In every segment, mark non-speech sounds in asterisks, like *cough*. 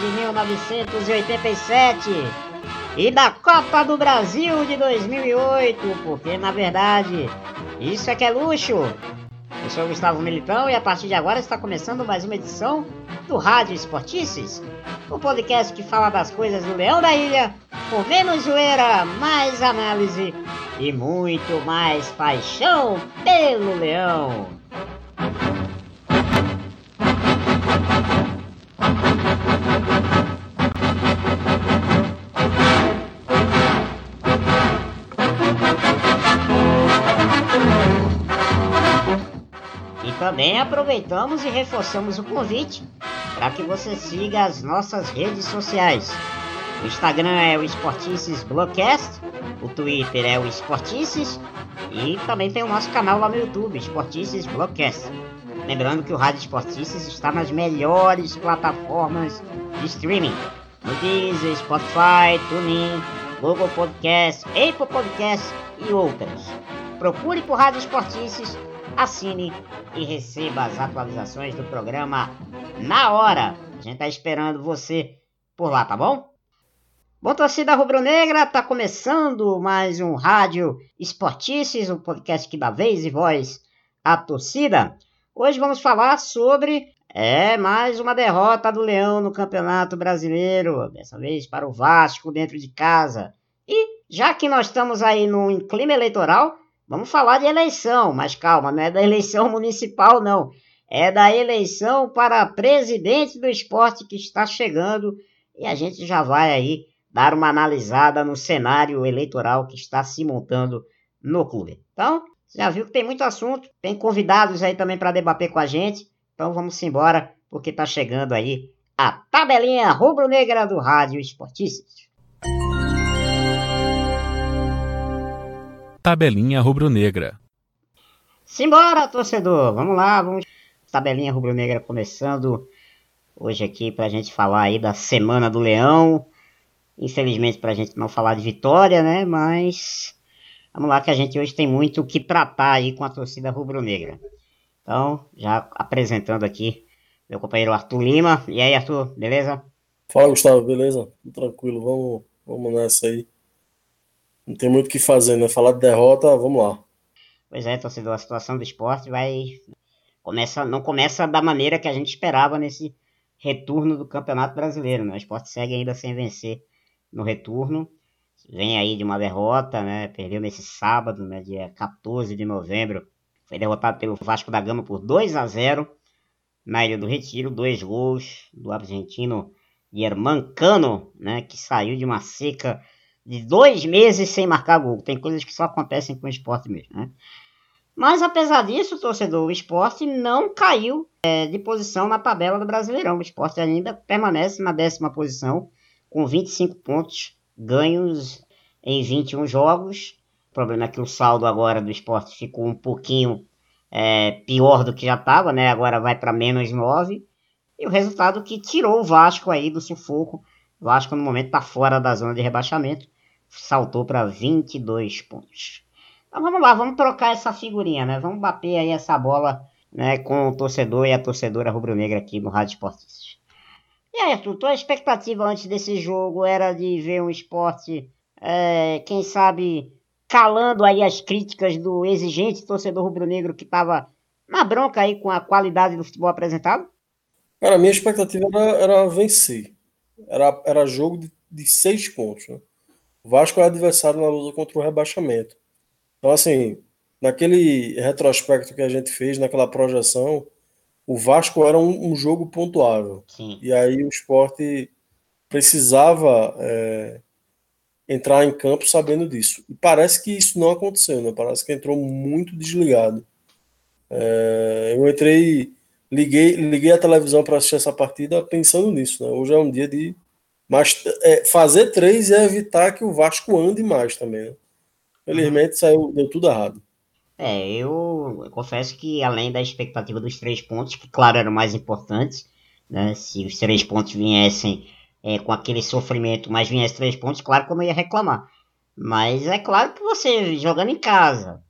de 1987 e da Copa do Brasil de 2008, porque na verdade isso é que é luxo. Eu sou Gustavo Militão e a partir de agora está começando mais uma edição do Rádio Esportices, o podcast que fala das coisas do Leão da Ilha, com menos zoeira, mais análise e muito mais paixão pelo Leão. Também aproveitamos e reforçamos o convite para que você siga as nossas redes sociais. O Instagram é o Esportices Blogcast, o Twitter é o Esportices e também tem o nosso canal lá no YouTube, Esportices Blogcast. Lembrando que o Rádio Esportices está nas melhores plataformas de streaming, no Deezer, Spotify, TuneIn, Google Podcast, Apple Podcast e outras. Procure por Rádio Esportices, assine e receba as atualizações do programa na hora. A gente está esperando você por lá, tá bom? Bom, torcida rubro-negra, tá começando mais um Rádio Esportices, um podcast que dá vez e voz à torcida. Hoje vamos falar sobre é mais uma derrota do Leão no Campeonato Brasileiro, dessa vez para o Vasco dentro de casa. E já que nós estamos aí no clima eleitoral, vamos falar de eleição, mas calma, não é da eleição *laughs* municipal não, é da eleição para presidente do esporte que está chegando e a gente já vai aí dar uma analisada no cenário eleitoral que está se montando no clube. Então, já viu que tem muito assunto, tem convidados aí também para debater com a gente. Então vamos embora, porque está chegando aí a tabelinha rubro-negra do Rádio Esportistas. Tabelinha rubro-negra. Simbora, torcedor. Vamos lá, vamos. Tabelinha rubro-negra começando hoje aqui para a gente falar aí da Semana do Leão. Infelizmente para a gente não falar de vitória, né? Mas vamos lá que a gente hoje tem muito o que tratar aí com a torcida rubro-negra. Então, já apresentando aqui meu companheiro Arthur Lima. E aí, Arthur, beleza? Fala, Gustavo, beleza? Tranquilo, vamos, vamos nessa aí. Não tem muito o que fazer, né? Falar de derrota, vamos lá. Pois é, torcedor, a situação do esporte vai. Começa, não começa da maneira que a gente esperava nesse retorno do Campeonato Brasileiro. Né? O esporte segue ainda sem vencer no retorno. Vem aí de uma derrota, né? Perdeu nesse sábado, né? dia 14 de novembro. Foi derrotado pelo Vasco da Gama por 2 a 0 na Ilha do Retiro. Dois gols do argentino Germán Cano, né? Que saiu de uma seca de dois meses sem marcar gol. Tem coisas que só acontecem com o esporte mesmo, né? Mas apesar disso, torcedor, o esporte não caiu é, de posição na tabela do Brasileirão. O esporte ainda permanece na décima posição com 25 pontos ganhos em 21 jogos. O problema é que o saldo agora do esporte ficou um pouquinho é, pior do que já estava, né? Agora vai para menos 9. E o resultado que tirou o Vasco aí do sufoco. Vasco no momento está fora da zona de rebaixamento. Saltou para 22 pontos. Então vamos lá, vamos trocar essa figurinha, né? Vamos bater aí essa bola né, com o torcedor e a torcedora rubro-negra aqui no Rádio Esportes. E aí, Arthur, tua expectativa antes desse jogo era de ver um esporte, é, quem sabe, calando aí as críticas do exigente torcedor rubro-negro que estava na bronca aí com a qualidade do futebol apresentado? Cara, a minha expectativa era, era vencer. Era, era jogo de, de seis pontos. Né? O Vasco é adversário na luta contra o rebaixamento. Então, assim, naquele retrospecto que a gente fez, naquela projeção, o Vasco era um, um jogo pontuável. Sim. E aí o esporte precisava é, entrar em campo sabendo disso. E parece que isso não aconteceu, né? Parece que entrou muito desligado. É, eu entrei, liguei, liguei a televisão para assistir essa partida pensando nisso. Né? Hoje é um dia de. Mas é, fazer três é evitar que o Vasco ande mais também. Né? Felizmente saiu, deu tudo errado. É, eu, eu confesso que além da expectativa dos três pontos, que claro eram mais importantes, né? Se os três pontos viessem é, com aquele sofrimento, mas viessem três pontos, claro que eu não ia reclamar. Mas é claro que você jogando em casa,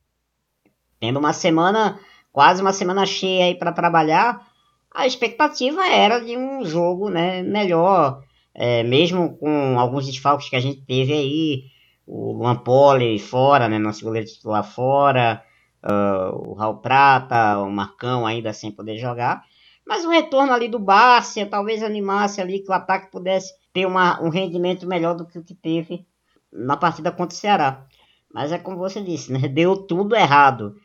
tendo uma semana, quase uma semana cheia aí para trabalhar, a expectativa era de um jogo né, melhor, é, mesmo com alguns desfalques que a gente teve aí, o Luan Poli fora, né, nosso goleiro titular fora, uh, o Raul Prata, o Marcão ainda sem poder jogar. Mas o retorno ali do Bárcia talvez animasse ali que o ataque pudesse ter uma, um rendimento melhor do que o que teve na partida contra o Ceará. Mas é como você disse, né? *laughs* Deu tudo errado.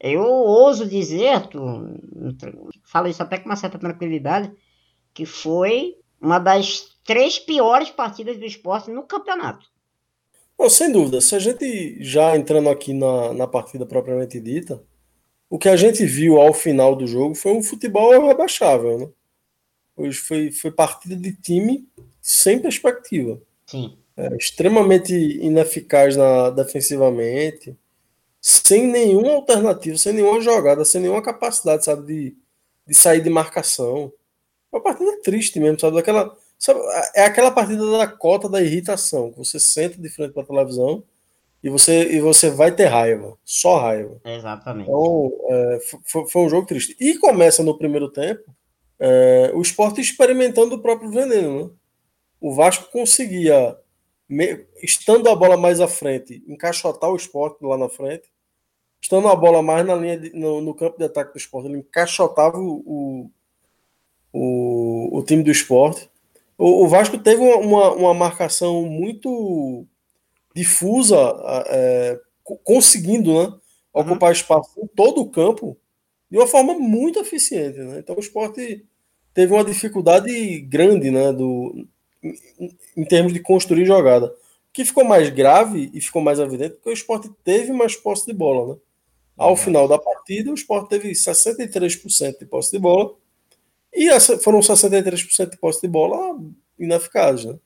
Eu ouso dizer, tu, falo isso até com uma certa tranquilidade, que foi uma das três piores partidas do esporte no campeonato. Bom, sem dúvida, se a gente já entrando aqui na, na partida propriamente dita, o que a gente viu ao final do jogo foi um futebol rebaixável, né? Hoje foi, foi partida de time sem perspectiva. Sim. É, extremamente ineficaz na, defensivamente, sem nenhuma alternativa, sem nenhuma jogada, sem nenhuma capacidade, sabe, de, de sair de marcação. Uma partida triste mesmo, sabe? Daquela, Sabe, é aquela partida da cota da irritação, que você senta de frente para a televisão e você, e você vai ter raiva, só raiva. Exatamente. Então, é, foi, foi, um jogo triste. E começa no primeiro tempo é, o esporte experimentando o próprio veneno. Né? O Vasco conseguia, me, estando a bola mais à frente, encaixotar o esporte lá na frente, estando a bola mais na linha de, no, no, campo de ataque do esporte, ele encaixotava o, o, o, time do esporte o, o Vasco teve uma, uma marcação muito difusa, é, conseguindo né, ocupar uhum. espaço em todo o campo de uma forma muito eficiente. Né? Então o esporte teve uma dificuldade grande né, do, em, em termos de construir jogada. O que ficou mais grave e ficou mais evidente porque o esporte teve mais posse de bola. Né? Ao final da partida, o esporte teve 63% de posse de bola e foram 63% de posse de bola ineficazes. Né?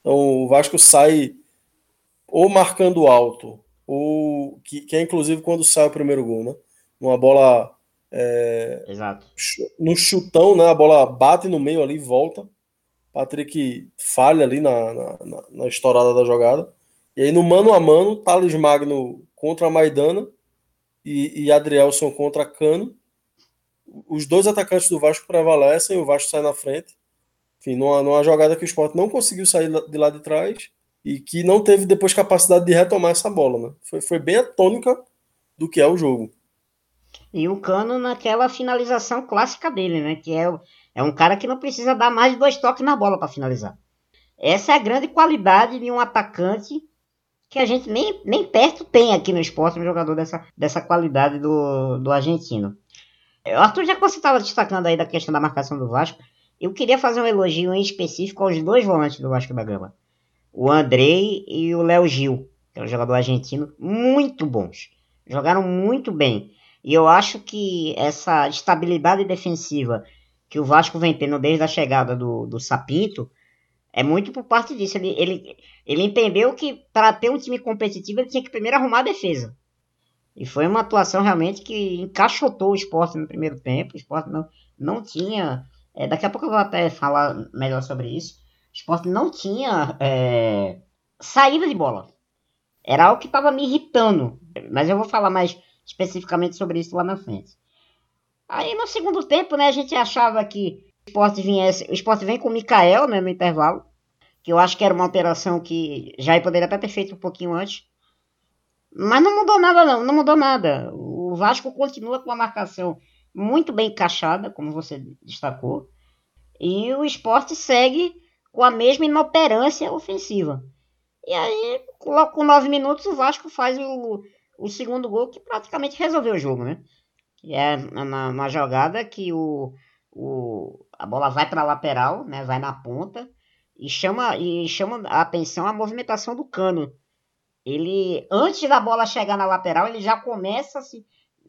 Então o Vasco sai ou marcando alto, ou que, que é inclusive quando sai o primeiro gol, né? Uma bola. É, Exato. No chutão, né? A bola bate no meio ali e volta. Patrick falha ali na, na, na, estourada da jogada. E aí no mano a mano, Thales Magno contra a Maidana e, e Adrielson contra Cano os dois atacantes do Vasco prevalecem, o Vasco sai na frente. Enfim, numa, numa jogada que o Sport não conseguiu sair de lá de trás e que não teve depois capacidade de retomar essa bola. Né? Foi, foi bem a tônica do que é o jogo. E o Cano naquela finalização clássica dele, né? Que é, é um cara que não precisa dar mais de dois toques na bola para finalizar. Essa é a grande qualidade de um atacante que a gente nem, nem perto tem aqui no esporte, um jogador dessa, dessa qualidade do, do argentino. Arthur, já que você estava destacando aí da questão da marcação do Vasco, eu queria fazer um elogio em específico aos dois volantes do Vasco da Gama. O Andrei e o Léo Gil, que é um jogador argentino, muito bons. Jogaram muito bem. E eu acho que essa estabilidade defensiva que o Vasco vem tendo desde a chegada do, do Sapinto é muito por parte disso. Ele, ele, ele entendeu que para ter um time competitivo ele tinha que primeiro arrumar a defesa. E foi uma atuação realmente que encaixotou o esporte no primeiro tempo. O esporte não, não tinha. É, daqui a pouco eu vou até falar melhor sobre isso. O esporte não tinha é, saída de bola. Era algo que estava me irritando. Mas eu vou falar mais especificamente sobre isso lá na frente. Aí no segundo tempo, né, a gente achava que esporte viesse. O esporte vem com o Mikael né, no intervalo. Que eu acho que era uma alteração que já poderia até ter feito um pouquinho antes. Mas não mudou nada, não. Não mudou nada. O Vasco continua com a marcação muito bem encaixada, como você destacou. E o esporte segue com a mesma inoperância ofensiva. E aí, com nove minutos, o Vasco faz o, o segundo gol que praticamente resolveu o jogo, né? É na, na jogada que o, o, a bola vai para a lateral, né? Vai na ponta e chama, e chama a atenção a movimentação do cano ele, antes da bola chegar na lateral, ele já começa a se,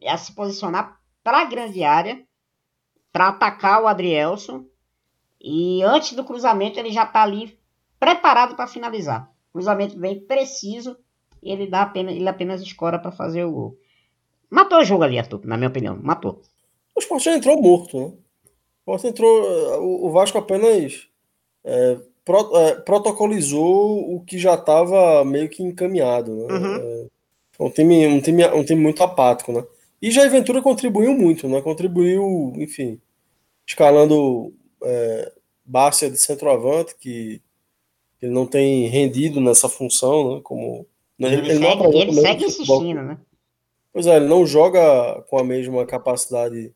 a se posicionar para a grande área, para atacar o Adrielson. E antes do cruzamento, ele já está ali preparado para finalizar. Cruzamento bem preciso e ele, dá apenas, ele apenas escora para fazer o gol. Matou o jogo ali, Arthur, na minha opinião. Matou. O esporte já entrou morto, né? O esporte entrou. O Vasco apenas é, pro, é, protocolizou o que já estava meio que encaminhado, né? Uhum. É, um, time, um, time, um time muito apático, né? E Jair Ventura contribuiu muito, né? Contribuiu, enfim, escalando é, Bárcia de centroavante, que ele não tem rendido nessa função, né? Como ele, ele, ele segue, ele segue insistindo, né? Pois é, ele não joga com a mesma capacidade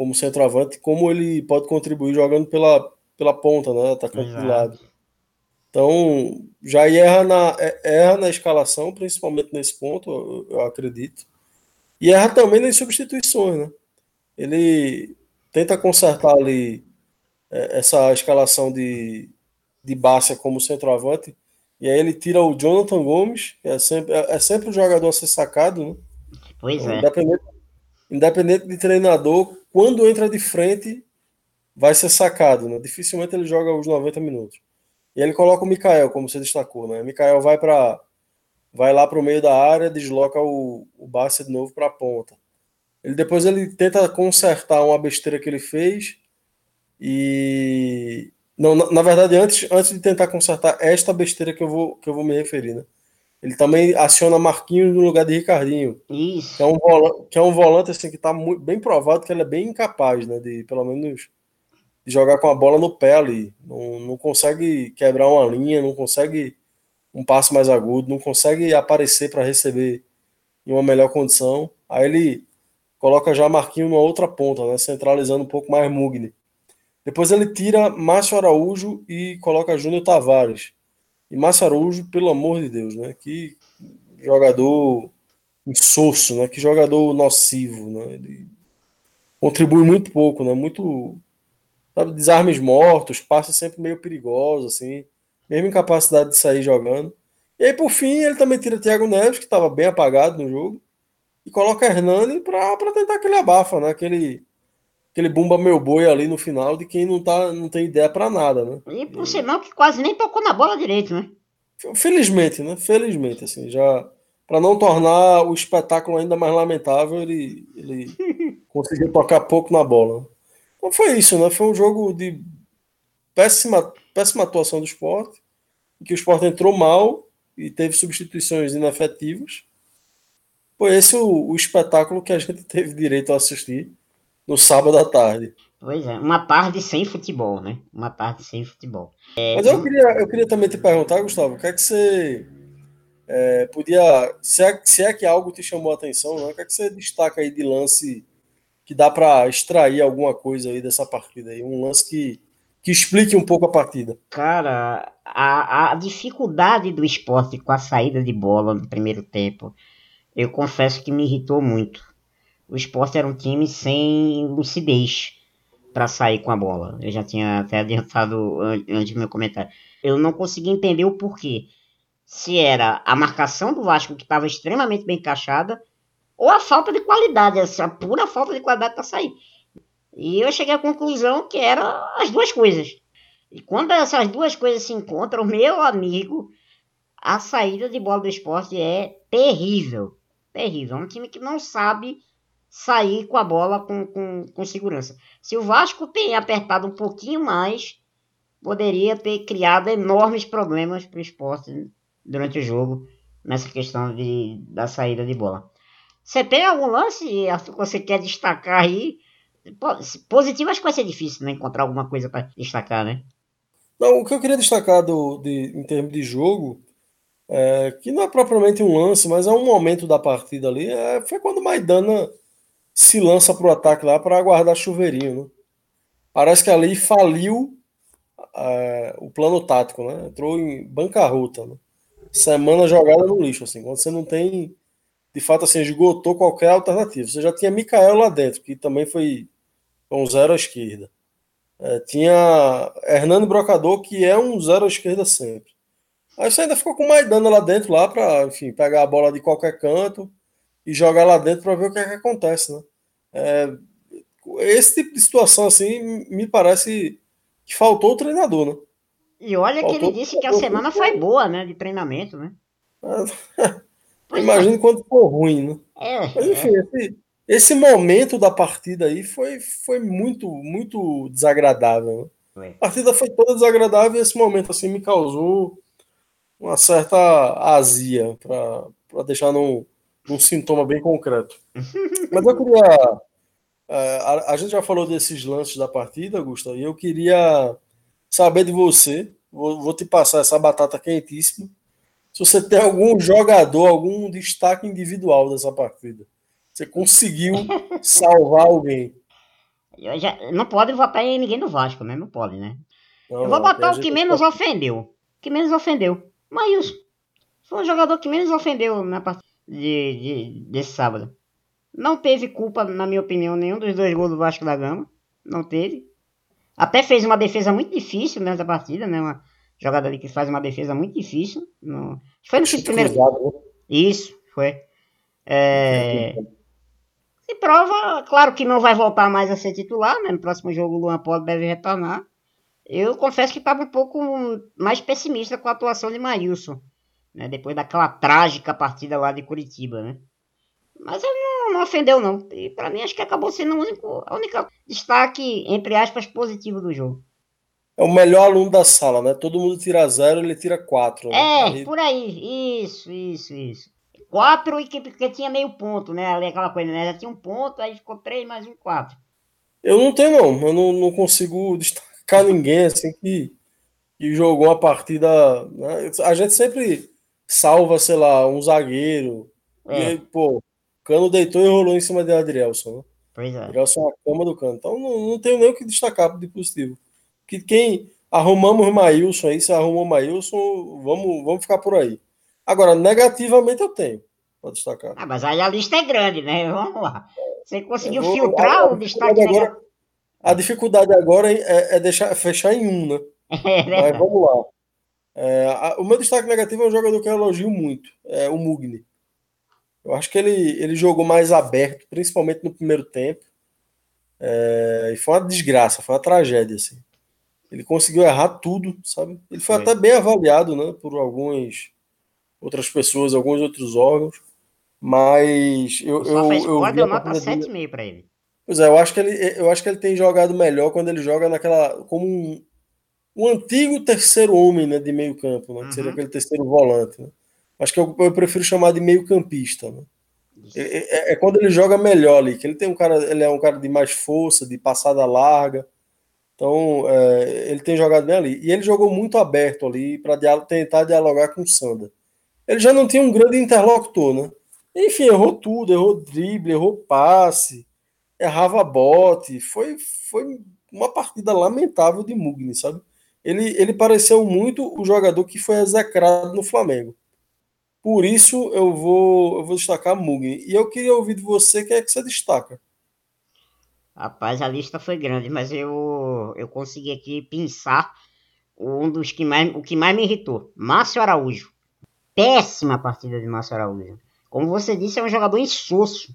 como centroavante, como ele pode contribuir jogando pela, pela ponta, né? Atacante do lado. Então, já erra na, é, erra na escalação, principalmente nesse ponto, eu, eu acredito. E erra também nas substituições, né? Ele tenta consertar ali é, essa escalação de, de Bárcia como centroavante, e aí ele tira o Jonathan Gomes, que é sempre, é, é sempre o jogador a ser sacado, né? Pois então, é. Independente, independente de treinador, quando entra de frente, vai ser sacado, né? Dificilmente ele joga os 90 minutos. E ele coloca o Mikael, como você destacou, né? O Mikael vai para vai lá para o meio da área, desloca o, o Barça de novo para a ponta. Ele depois ele tenta consertar uma besteira que ele fez e não, na, na, verdade antes, antes de tentar consertar esta besteira que eu vou que eu vou me referir, né? Ele também aciona Marquinhos no lugar de Ricardinho. Isso. Que é um volante, que é um volante assim, que está bem provado que ele é bem incapaz, né? De pelo menos de jogar com a bola no pé ali. Não, não consegue quebrar uma linha, não consegue um passo mais agudo, não consegue aparecer para receber em uma melhor condição. Aí ele coloca já Marquinhos numa outra ponta, né? Centralizando um pouco mais Mugni. Depois ele tira Márcio Araújo e coloca Júnior Tavares. E Márcio Araújo, pelo amor de Deus, né? Que jogador insosso, né? Que jogador nocivo, né? Ele contribui muito pouco, né? Muito sabe, desarmes mortos, passes sempre meio perigosos, assim, mesmo incapacidade de sair jogando. E aí, por fim, ele também tira Thiago Neves, que estava bem apagado no jogo, e coloca Hernani para tentar aquele abafa, né? Aquele, aquele bumba meu boi ali no final de quem não, tá, não tem ideia para nada, né? E por sinal que quase nem tocou na bola direito, né? Felizmente, né? Felizmente, assim, já para não tornar o espetáculo ainda mais lamentável, ele, ele *laughs* conseguiu tocar pouco na bola. Então foi isso, né? Foi um jogo de péssima, péssima atuação do esporte, em que o esporte entrou mal e teve substituições inefetivas. Foi esse o, o espetáculo que a gente *laughs* teve direito a assistir no sábado à tarde. Pois é, uma tarde sem futebol, né? Uma tarde sem futebol. É... Mas eu queria, eu queria também te perguntar, Gustavo, o que é que você é, podia. Se é, se é que algo te chamou a atenção, né? o que é que você destaca aí de lance que dá para extrair alguma coisa aí dessa partida aí? Um lance que, que explique um pouco a partida. Cara, a, a dificuldade do esporte com a saída de bola no primeiro tempo, eu confesso que me irritou muito o esporte era um time sem lucidez para sair com a bola. Eu já tinha até *laughs* adiantado antes do meu comentário. Eu não consegui entender o porquê. Se era a marcação do Vasco que estava extremamente bem encaixada, ou a falta de qualidade, a pura falta de qualidade para sair. E eu cheguei à conclusão que eram as duas coisas. E quando essas duas coisas se encontram, meu amigo, a saída de bola do esporte é terrível. Terrível. É um time que não sabe sair com a bola com, com, com segurança. Se o Vasco tem apertado um pouquinho mais, poderia ter criado enormes problemas para o esporte durante o jogo, nessa questão de, da saída de bola. Você tem algum lance que você quer destacar aí? Positivo acho que vai ser difícil né, encontrar alguma coisa para destacar, né? Não, o que eu queria destacar do, de, em termos de jogo, é, que não é propriamente um lance, mas é um momento da partida ali, é, foi quando Maidana se lança para o ataque lá para aguardar chuveirinho. Né? Parece que ali faliu é, o plano tático, né? Entrou em bancarrota. Né? Semana jogada no lixo, assim, quando você não tem, de fato, assim, esgotou qualquer alternativa. Você já tinha Mikael lá dentro, que também foi um zero à esquerda. É, tinha Hernando Brocador, que é um zero à esquerda sempre. Aí você ainda ficou com Maidana lá dentro, lá para, enfim, pegar a bola de qualquer canto e jogar lá dentro para ver o que, é que acontece, né? É, esse tipo de situação assim me parece que faltou o treinador, né? E olha faltou que ele disse que a semana foi boa, né, de treinamento, né? *laughs* É, imagina quando for ruim, né? É, enfim, é. Esse, esse, momento da partida aí foi, foi muito, muito desagradável. Né? A partida foi toda desagradável e esse momento assim me causou uma certa azia, para deixar num, num sintoma bem concreto. *laughs* Mas eu queria. É, a, a, gente já falou desses lances da partida, Gustavo, e eu queria saber de você. Vou, vou te passar essa batata quentíssima. Se você tem algum jogador, algum destaque individual dessa partida. Você conseguiu *laughs* salvar alguém. Já, não pode votar em ninguém do Vasco, né? Não pode, né? Não, eu vou botar o que menos ofendeu. O que menos ofendeu. Maílson. Foi o jogador que menos ofendeu na partida de, de, desse sábado. Não teve culpa, na minha opinião, nenhum dos dois gols do Vasco da Gama. Não teve. Até fez uma defesa muito difícil nessa partida, né? Uma jogada ali que faz uma defesa muito difícil. No... Foi no primeiro. Né? Isso, foi. É... Se prova, claro que não vai voltar mais a ser titular, né? No próximo jogo o Luan Polo deve retornar. Eu confesso que estava um pouco mais pessimista com a atuação de Maílson, né? Depois daquela trágica partida lá de Curitiba, né? Mas ele não, não ofendeu, não. E para mim acho que acabou sendo o único, a única destaque, entre aspas, positivo do jogo. É o melhor aluno da sala, né? Todo mundo tira zero, ele tira quatro. Né? É, aí... por aí. Isso, isso, isso. Quatro e que, que tinha meio ponto, né? Ali aquela coisa, né? Já tinha um ponto, aí ficou três mais um quatro. Eu não tenho, não. Eu não, não consigo destacar ninguém assim que, que jogou uma partida. Né? A gente sempre salva, sei lá, um zagueiro. É. E aí, pô, Cano deitou e rolou em cima de Adrielson. Né? Pois é. Adrielson é cama do Cano. Então não, não tenho nem o que destacar de positivo. Que quem arrumamos o Maílson aí, se arrumou o Maílson, vamos, vamos ficar por aí. Agora, negativamente eu tenho para destacar. Ah, mas aí a lista é grande, né? Vamos lá. Você conseguiu vou, filtrar o destaque agora, a dificuldade agora é, é deixar, fechar em um, né? *laughs* É, Mas vamos lá. É, a, o meu destaque negativo é um jogador que eu elogio muito, é o Mugni. Eu acho que ele, ele jogou mais aberto, principalmente no primeiro tempo. É, e foi uma desgraça, foi uma tragédia, assim. Ele conseguiu errar tudo, sabe? Ele foi, foi. até bem avaliado, né, por algumas outras pessoas, alguns outros órgãos. Mas eu. eu, eu, eu nota 7,5 para ele. Pois é, eu acho que ele, eu acho que ele tem jogado melhor quando ele joga naquela. como um, um antigo terceiro homem né, de meio campo, né, uhum. que seria aquele terceiro volante. Né? Acho que eu, eu, prefiro chamar de meio campista. Né? É, é, é, quando ele joga melhor ali, que ele tem um cara, ele é um cara de mais força, de passada larga. Então, é, ele tem jogado bem ali. E ele jogou muito aberto ali para dial tentar dialogar com o Sander. Ele já não tinha um grande interlocutor, né? Enfim, errou tudo, errou drible, errou passe errava bote. Foi, foi uma partida lamentável de Mugni, sabe? Ele, ele pareceu muito o jogador que foi execrado no Flamengo. Por isso eu vou, eu vou destacar Mugni. E eu queria ouvir de você quem é que você destaca. Rapaz, a lista foi grande, mas eu, eu consegui aqui pensar um dos que mais, o que mais me irritou. Márcio Araújo. Péssima partida de Márcio Araújo. Como você disse, é um jogador insosso.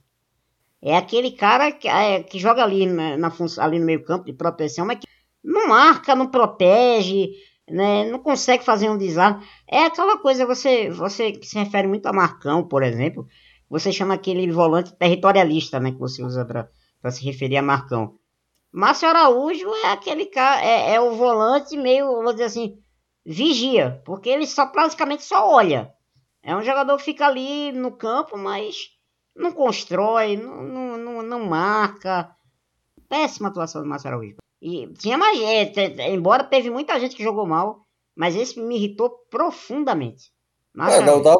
É aquele cara que, é, que joga ali, na, na, ali no meio campo de proteção, mas que não marca, não protege, né, não consegue fazer um desarme. É aquela coisa, você, você que se refere muito a Marcão, por exemplo, você chama aquele volante territorialista, né, que você usa para se referir a Marcão. Márcio Araújo é aquele cara, é, é o volante meio, vou dizer assim, vigia, porque ele só praticamente só olha. É um jogador que fica ali no campo, mas não constrói, não, não, não, marca. Péssima atuação do Márcio Araújo. E tinha mais gente, embora teve muita gente que jogou mal, mas esse me irritou profundamente. É, não, dá,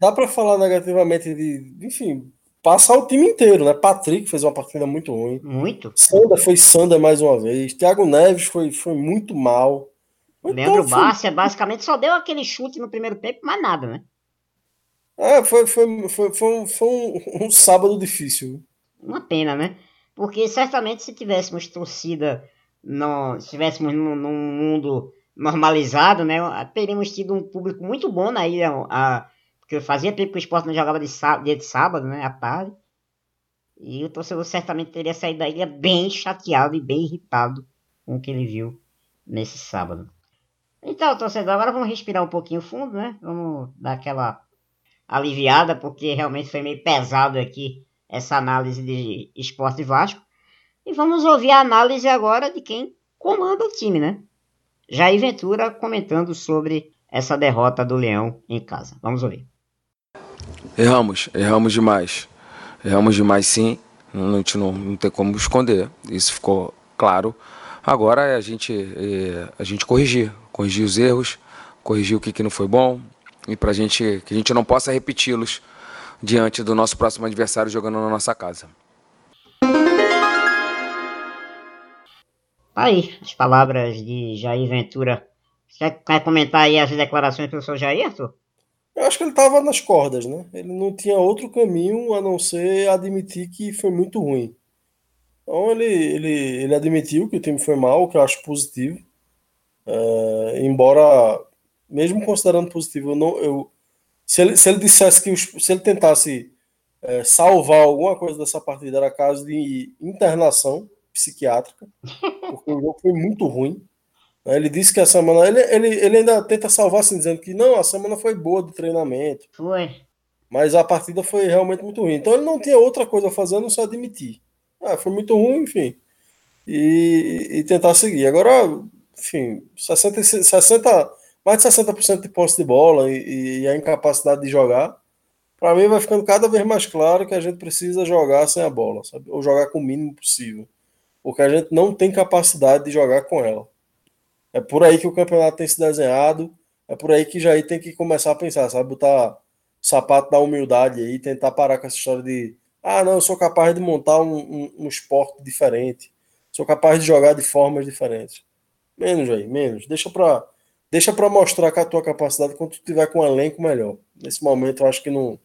dá para falar negativamente de, enfim, passar o time inteiro, né? Patrick fez uma partida muito ruim. Muito. Sanda foi Sanda mais uma vez. Thiago Neves foi, foi muito mal. Leandro então, Bárcia basicamente só deu aquele chute no primeiro tempo, mais nada, né? É, foi, foi, foi, foi, um, foi um, um, sábado difícil. Uma pena, né? Porque certamente se tivéssemos torcida, no, se estivéssemos num, num, mundo normalizado, né? Teríamos tido um público muito bom na ilha. A, porque fazia tempo que o esporte não jogava de sábado, dia de sábado, né? À tarde. E o torcedor certamente teria saído da ilha bem chateado e bem irritado com o que ele viu nesse sábado. Então, torcedor, agora vamos respirar um pouquinho fundo, né? Vamos dar aquela aliviada, porque realmente foi meio pesado aqui essa análise de esporte Vasco. E vamos ouvir a análise agora de quem comanda o time, né? Jair Ventura comentando sobre essa derrota do Leão em casa. Vamos ouvir. Erramos, erramos demais. Erramos demais sim, gente não, não tem como esconder. Isso ficou claro. Agora é a gente, é, a gente corrigir, corrigir os erros, corrigir o que, que não foi bom e para gente que a gente não possa repeti-los diante do nosso próximo adversário jogando na nossa casa. Aí as palavras de Jair Ventura. Você quer comentar aí as declarações do professor Jair, Arthur? Eu acho que ele estava nas cordas, né? Ele não tinha outro caminho a não ser admitir que foi muito ruim. Então ele, ele, ele admitiu que o time foi mal, o que eu acho positivo. É, embora, mesmo considerando positivo, eu não, eu, se, ele, se ele dissesse que os, se ele tentasse é, salvar alguma coisa dessa partida, era caso de internação psiquiátrica, porque o jogo foi muito ruim. Né? Ele disse que a semana. Ele, ele, ele ainda tenta salvar assim, dizendo que não, a semana foi boa de treinamento. Foi. Mas a partida foi realmente muito ruim. Então ele não tinha outra coisa a fazer a não se admitir. Ah, foi muito ruim, enfim. E, e tentar seguir. Agora, enfim, 60, 60, mais de 60% de posse de bola e, e a incapacidade de jogar, para mim vai ficando cada vez mais claro que a gente precisa jogar sem a bola, sabe? Ou jogar com o mínimo possível. Porque a gente não tem capacidade de jogar com ela. É por aí que o campeonato tem se desenhado. É por aí que Jair tem que começar a pensar, sabe? Botar sapato da humildade aí, tentar parar com essa história de ah, não, eu sou capaz de montar um, um, um esporte diferente. Sou capaz de jogar de formas diferentes. Menos, Jair, menos. Deixa pra, deixa pra mostrar a tua capacidade quando tu tiver com um elenco melhor. Nesse momento eu acho que não,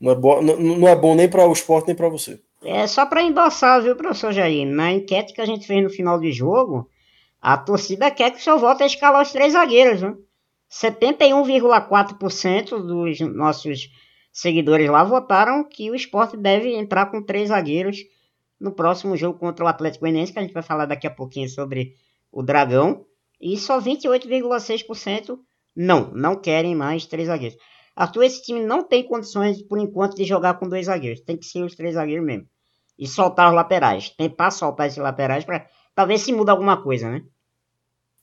não, é, não, não é bom nem para o esporte nem para você. É só para endossar, viu, professor Jair? Na enquete que a gente fez no final de jogo, a torcida quer que o senhor volte a escalar os três zagueiros, né? 71,4% dos nossos seguidores lá votaram que o esporte deve entrar com três zagueiros no próximo jogo contra o Atlético Goianiense, que a gente vai falar daqui a pouquinho sobre o Dragão. E só 28,6% não, não querem mais três zagueiros. Arthur, esse time não tem condições, por enquanto, de jogar com dois zagueiros. Tem que ser os três zagueiros mesmo. E soltar os laterais. Tentar soltar esses laterais para talvez se muda alguma coisa, né?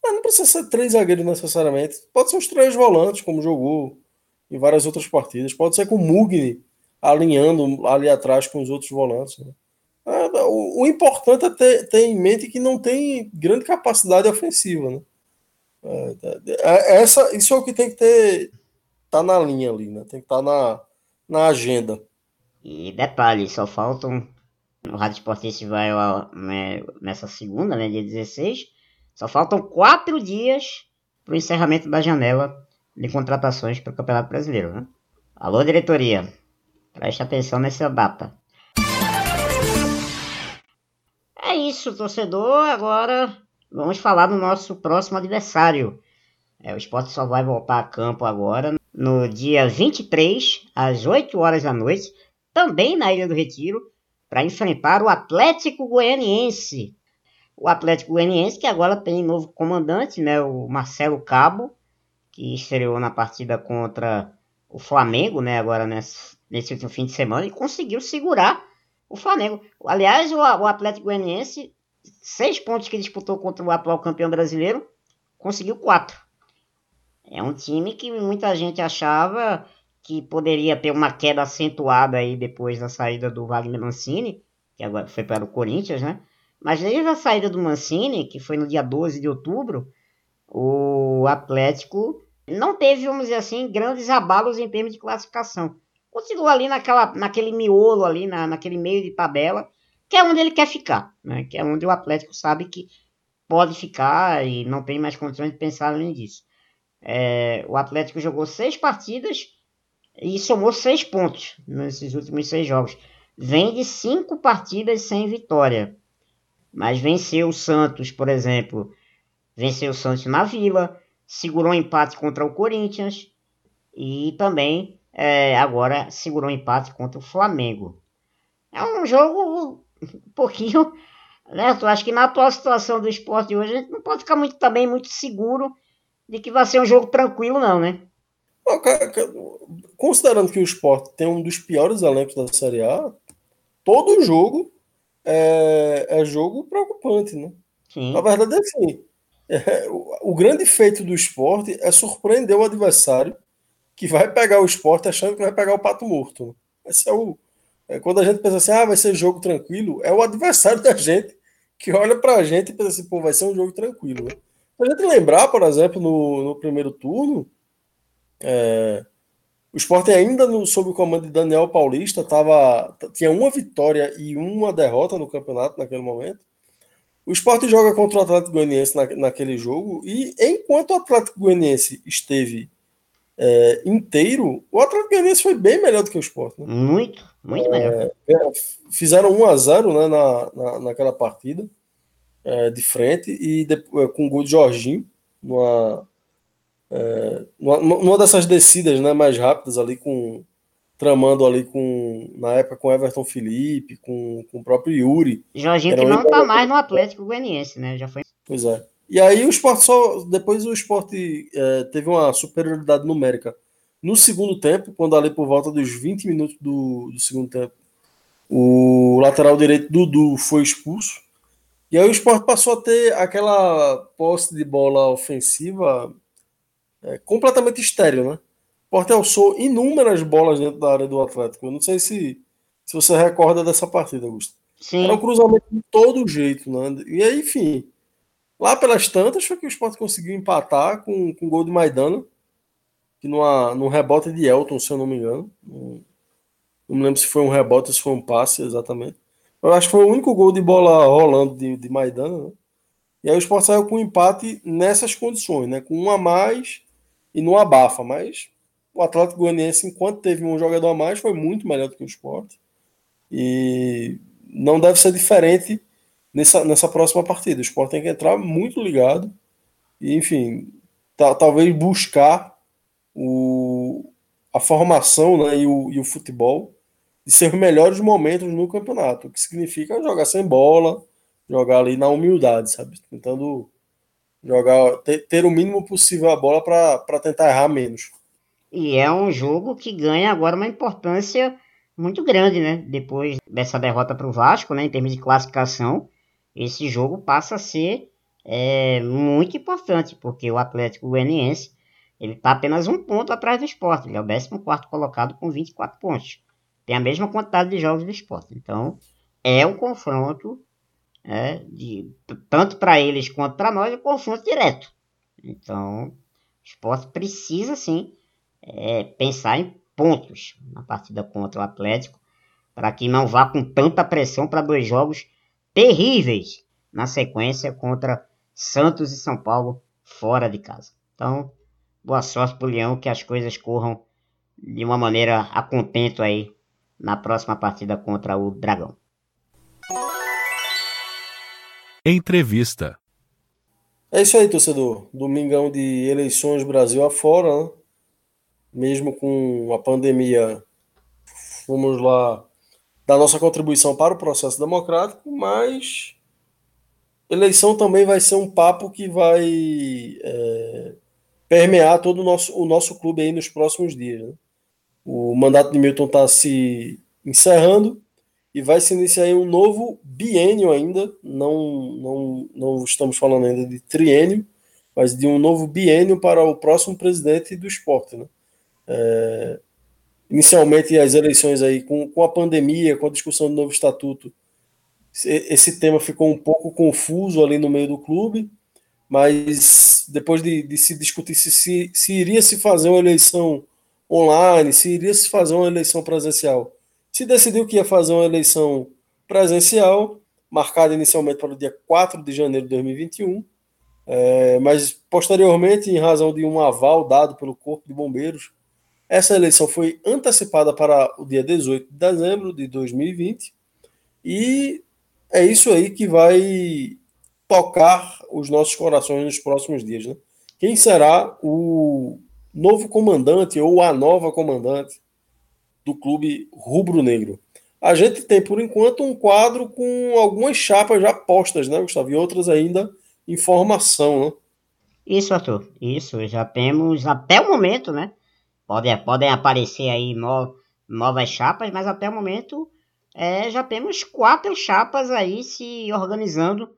Não, não precisa ser três zagueiros necessariamente. Pode ser os três volantes, como jogou em várias outras partidas. Pode ser com o Mugni alinhando ali atrás com os outros volantes. Né? É, o, o, importante é ter, ter, em mente que não tem grande capacidade ofensiva. Né? É, é, é essa, isso é o que tem que ter tá na linha ali, né? Tem que estar tá na, na agenda. E detalhe, só faltam. O Rádio Esportista vai né, nessa segunda, né, dia 16. Só faltam quatro dias para o encerramento da janela de contratações para o Campeonato Brasileiro. Né? Alô, diretoria, preste atenção nessa data. É isso, torcedor. Agora vamos falar do nosso próximo adversário. É, o esporte só vai voltar a campo agora no dia 23, às 8 horas da noite, também na Ilha do Retiro, para enfrentar o Atlético Goianiense. O Atlético Goianiense que agora tem novo comandante, né, o Marcelo Cabo, que estreou na partida contra o Flamengo, né, agora nesse, nesse último fim de semana, e conseguiu segurar o Flamengo. Aliás, o, o Atlético Goianiense, seis pontos que disputou contra o atual campeão brasileiro, conseguiu quatro. É um time que muita gente achava que poderia ter uma queda acentuada aí depois da saída do Wagner Mancini, que agora foi para o Corinthians, né? Mas desde a saída do Mancini, que foi no dia 12 de outubro, o Atlético não teve, vamos dizer assim, grandes abalos em termos de classificação. Continua ali naquela, naquele miolo ali, na, naquele meio de tabela, que é onde ele quer ficar, né? Que é onde o Atlético sabe que pode ficar e não tem mais condições de pensar além disso. É, o Atlético jogou seis partidas e somou seis pontos nesses últimos seis jogos. Vem de cinco partidas sem vitória. Mas venceu o Santos, por exemplo. Venceu o Santos na Vila. Segurou um empate contra o Corinthians. E também é, agora segurou um empate contra o Flamengo. É um jogo um pouquinho. Né? Eu acho que na atual situação do esporte hoje a gente não pode ficar muito, também muito seguro de que vai ser um jogo tranquilo, não, né? Considerando que o esporte tem um dos piores elencos da Série A, todo jogo é, é jogo preocupante, né? Sim. Na verdade, é assim. É, o, o, grande feito do esporte é surpreender o adversário que vai pegar o esporte achando que vai pegar o pato morto. Né? Esse é o. É, quando a gente pensa assim, ah, vai ser jogo tranquilo, é o adversário da gente que olha pra gente e pensa assim, pô, vai ser um jogo tranquilo. Né? A gente lembrar, por exemplo, no, no primeiro turno, é, o Sport ainda no, sob o comando de Daniel Paulista tava, tinha uma vitória e uma derrota no campeonato naquele momento. O Sport joga contra o Atlético Goianiense na, naquele jogo e enquanto o Atlético Goianiense esteve é, inteiro, o Atlético Goianiense foi bem melhor do que o Sport. Né? Muito, muito melhor. É fizeram 1 a 0 né, na, na, naquela partida é, de frente e depois, com o gol de Jorginho numa, é, numa, numa, dessas descidas né, mais rápidas ali com tramando ali com na época com Everton Felipe, com, com o próprio Yuri. Jorginho que não tá mais no Atlético Goianiense, né? Já foi. Pois é. E aí o esporte só. Depois o esporte é, teve uma superioridade numérica no segundo tempo, quando ali por volta dos 20 minutos do, do segundo tempo, o lateral direito Dudu foi expulso. E aí o esporte passou a ter aquela posse de bola ofensiva é, completamente estéreo, né? O esporte alçou inúmeras bolas dentro da área do Atlético. Eu não sei se, se você recorda dessa partida, Augusto. Sim. Era um cruzamento de todo jeito, né? E aí, enfim, lá pelas tantas foi que o esporte conseguiu empatar com, com gol de Maidana, que numa, num rebote de Elton, se eu não me engano. Não, não me lembro se foi um rebote ou se foi um passe exatamente. Eu acho que foi o único gol de bola rolando de, de Maidana, né? E aí o Sport saiu com um empate nessas condições, né? Com um a mais e não abafa. Mas o Atlético Goianiense, enquanto teve um jogador a mais, foi muito melhor do que o Sport. E não deve ser diferente nessa, nessa próxima partida. O Sport tem que entrar muito ligado e, enfim, talvez buscar o, a formação né, e, o, e o futebol de ser os melhores momentos no campeonato, o que significa jogar sem bola, jogar ali na humildade, sabe? Tentando jogar, ter, ter o mínimo possível a bola para tentar errar menos. E é um jogo que ganha agora uma importância muito grande, né? Depois dessa derrota para o Vasco, né? Em termos de classificação, esse jogo passa a ser é, muito importante, porque o Atlético Goianiense ele está apenas um ponto atrás do esporte. Ele é o 14 colocado com 24 pontos tem a mesma quantidade de jogos do esporte. Então, é um confronto, é, de, tanto para eles quanto para nós, é um confronto direto. Então, o esporte precisa, sim, é, pensar em pontos na partida contra o Atlético, para que não vá com tanta pressão para dois jogos terríveis na sequência contra Santos e São Paulo fora de casa. Então, boa sorte para o Leão, que as coisas corram de uma maneira a contento aí na próxima partida contra o Dragão. Entrevista. É isso aí, torcedor. Domingão de eleições Brasil afora, né? mesmo com a pandemia, fomos lá dar nossa contribuição para o processo democrático, mas eleição também vai ser um papo que vai é, permear todo o nosso, o nosso clube aí nos próximos dias. Né? O mandato de Milton está se encerrando e vai se iniciar um novo biênio ainda. Não, não, não estamos falando ainda de triênio, mas de um novo biênio para o próximo presidente do esporte. Né? É, inicialmente, as eleições aí, com, com a pandemia, com a discussão do novo estatuto, esse tema ficou um pouco confuso ali no meio do clube, mas depois de, de se discutir se, se, se iria se fazer uma eleição online, se iria se fazer uma eleição presencial. Se decidiu que ia fazer uma eleição presencial, marcada inicialmente para o dia 4 de janeiro de 2021, é, mas posteriormente, em razão de um aval dado pelo Corpo de Bombeiros, essa eleição foi antecipada para o dia 18 de dezembro de 2020 e é isso aí que vai tocar os nossos corações nos próximos dias. Né? Quem será o novo comandante ou a nova comandante do clube rubro-negro. A gente tem, por enquanto, um quadro com algumas chapas já postas, né, Gustavo? E outras ainda em formação, né? Isso, Arthur. Isso, já temos até o momento, né? Podem, aparecer aí no, novas chapas, mas até o momento é, já temos quatro chapas aí se organizando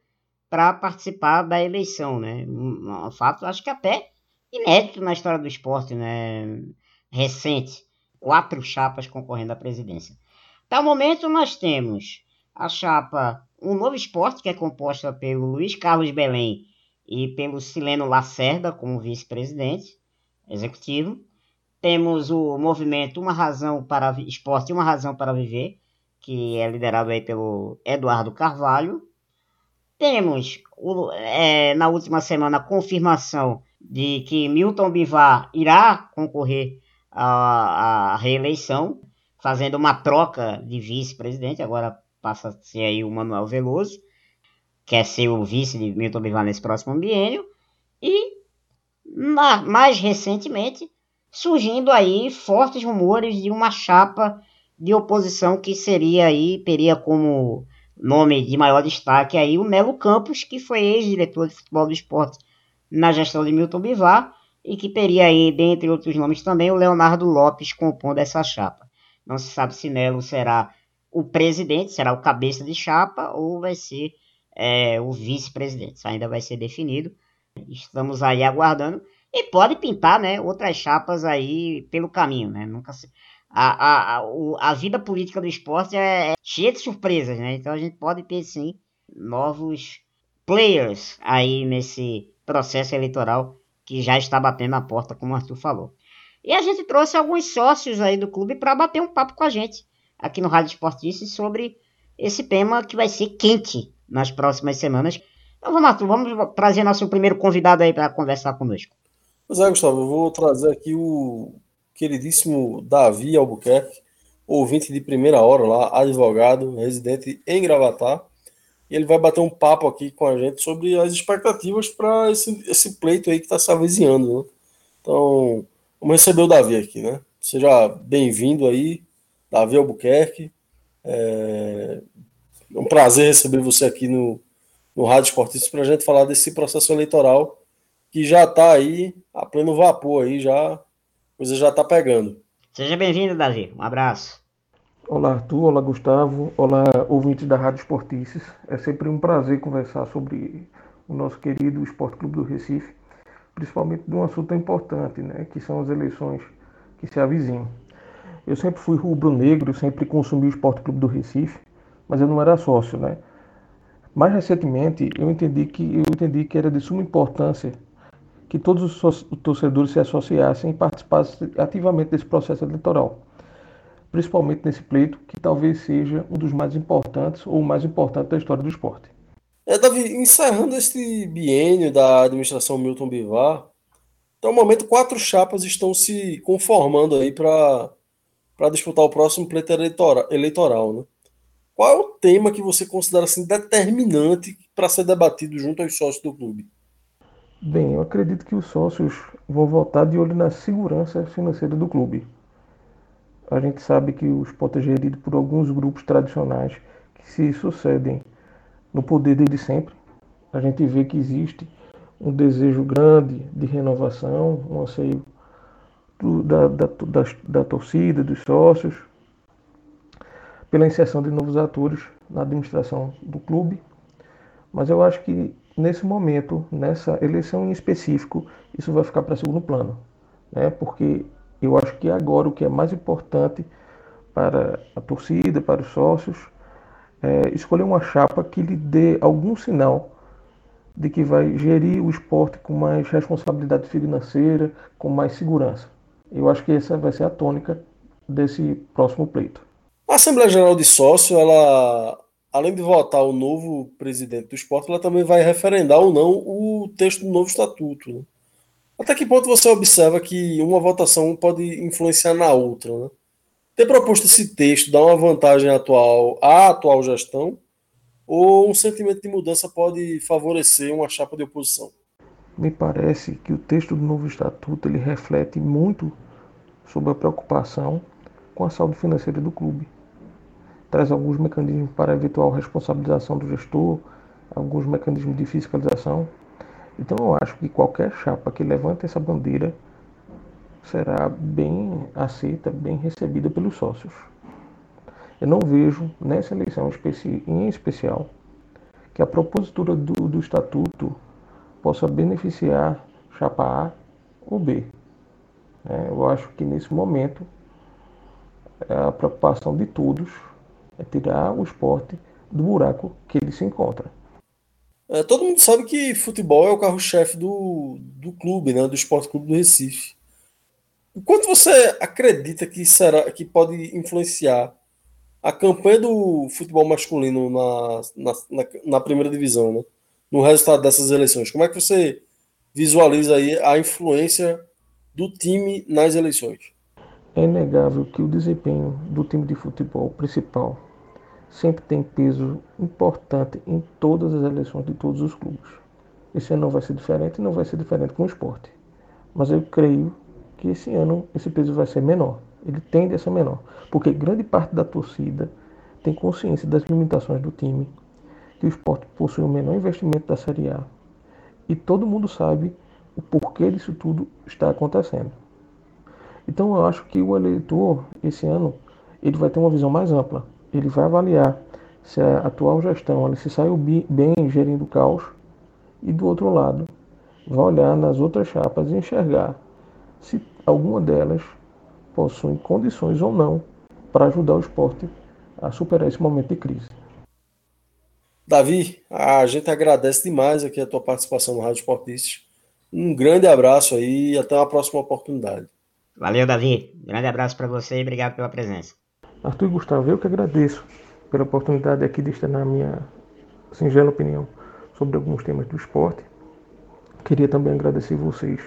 para participar da eleição, né? Um, um, fato, acho que até inédito na história do esporte, né? Recente, quatro chapas concorrendo à presidência. Até o momento nós temos a chapa Um Novo Esporte, que é composta pelo Luiz Carlos Belém e pelo Sileno Lacerda como vice-presidente executivo. Temos o movimento Uma Razão para Esporte e Uma Razão para Viver, que é liderado aí pelo Eduardo Carvalho. Temos o, é, na última semana a confirmação de que Milton Bivar irá concorrer à, à reeleição, fazendo uma troca de vice-presidente, agora passa a ser aí o Manuel Veloso, quer ser o vice de Milton Bivar nesse próximo biênio, e mais recentemente surgindo aí fortes rumores de uma chapa de oposição que seria aí, teria como nome de maior destaque aí o Melo Campos, que foi ex-diretor de futebol do esporte na gestão de Milton Bivar, e que teria aí, dentre outros nomes também, o Leonardo Lopes compondo essa chapa. Não se sabe se Melo será o presidente, será o cabeça de chapa, ou vai ser é, o vice-presidente. Isso ainda vai ser definido. Estamos aí aguardando. E pode pintar, né, outras chapas aí pelo caminho, né? Nunca se... a, a, a, a vida política do esporte é, é cheia de surpresas, né? Então a gente pode ter sim novos players aí nesse processo eleitoral que já está batendo na porta, como o Arthur falou. E a gente trouxe alguns sócios aí do clube para bater um papo com a gente aqui no Rádio Esportice sobre esse tema que vai ser quente nas próximas semanas. Então vamos, Arthur, vamos trazer nosso primeiro convidado aí para conversar conosco. Pois é, Gustavo, eu vou trazer aqui o queridíssimo Davi Albuquerque, ouvinte de primeira hora lá, advogado, residente em Gravatar. E ele vai bater um papo aqui com a gente sobre as expectativas para esse, esse pleito aí que está se avizinhando. Né? Então, vamos receber o Davi aqui, né? Seja bem-vindo aí, Davi Albuquerque. É um prazer receber você aqui no, no Rádio Esportista para a gente falar desse processo eleitoral que já está aí a pleno vapor aí, já a coisa já está pegando. Seja bem-vindo, Davi. Um abraço. Olá, Arthur. Olá, Gustavo. Olá, ouvintes da Rádio Esportices. É sempre um prazer conversar sobre o nosso querido Esporte Clube do Recife, principalmente de um assunto importante, né, que são as eleições que se avizinham. Eu sempre fui rubro-negro, sempre consumi o Esporte Clube do Recife, mas eu não era sócio, né? Mais recentemente, eu entendi que eu entendi que era de suma importância que todos os torcedores se associassem e participassem ativamente desse processo eleitoral, principalmente nesse pleito que talvez seja um dos mais importantes ou o mais importante da história do esporte. É, Davi, encerrando esse biênio da administração Milton Bivar, então, no momento, quatro chapas estão se conformando aí para disputar o próximo pleito eleitoral, eleitoral né? Qual é o tema que você considera assim, determinante para ser debatido junto aos sócios do clube? Bem, eu acredito que os sócios vão votar de olho na segurança financeira do clube. A gente sabe que o esporte é gerido por alguns grupos tradicionais que se sucedem no poder desde sempre. A gente vê que existe um desejo grande de renovação, um anseio da, da, da, da torcida, dos sócios, pela inserção de novos atores na administração do clube. Mas eu acho que nesse momento, nessa eleição em específico, isso vai ficar para segundo plano, né? Porque eu acho que agora o que é mais importante para a torcida, para os sócios, é escolher uma chapa que lhe dê algum sinal de que vai gerir o esporte com mais responsabilidade financeira, com mais segurança. Eu acho que essa vai ser a tônica desse próximo pleito. A Assembleia Geral de Sócio, ela além de votar o novo presidente do esporte, ela também vai referendar ou não o texto do novo estatuto. Até que ponto você observa que uma votação pode influenciar na outra? Né? Ter proposto esse texto dá uma vantagem atual à atual gestão ou um sentimento de mudança pode favorecer uma chapa de oposição? Me parece que o texto do novo estatuto ele reflete muito sobre a preocupação com a saúde financeira do clube traz alguns mecanismos para eventual responsabilização do gestor, alguns mecanismos de fiscalização. Então eu acho que qualquer chapa que levante essa bandeira será bem aceita, bem recebida pelos sócios. Eu não vejo nessa eleição em especial que a propositura do, do estatuto possa beneficiar chapa A ou B. É, eu acho que nesse momento a preocupação de todos é tirar o esporte do buraco que ele se encontra. É, todo mundo sabe que futebol é o carro-chefe do, do clube, né, do Esporte Clube do Recife. O quanto você acredita que será que pode influenciar a campanha do futebol masculino na, na, na, primeira divisão, né? no resultado dessas eleições? Como é que você visualiza aí a influência do time nas eleições? É inegável que o desempenho do time de futebol principal sempre tem peso importante em todas as eleições de todos os clubes. Esse ano não vai ser diferente, não vai ser diferente com o esporte. Mas eu creio que esse ano esse peso vai ser menor. Ele tende a ser menor, porque grande parte da torcida tem consciência das limitações do time, que o esporte possui o menor investimento da Série A. E todo mundo sabe o porquê disso tudo está acontecendo. Então eu acho que o eleitor, esse ano, ele vai ter uma visão mais ampla. Ele vai avaliar se a atual gestão ele se saiu bem gerindo o caos e do outro lado vai olhar nas outras chapas e enxergar se alguma delas possuem condições ou não para ajudar o esporte a superar esse momento de crise. Davi, a gente agradece demais aqui a tua participação no Rádio Esportistas. Um grande abraço aí e até uma próxima oportunidade. Valeu, Davi. Grande abraço para você e obrigado pela presença. Arthur e Gustavo, eu que agradeço pela oportunidade aqui de estar na minha singela opinião sobre alguns temas do esporte. Queria também agradecer vocês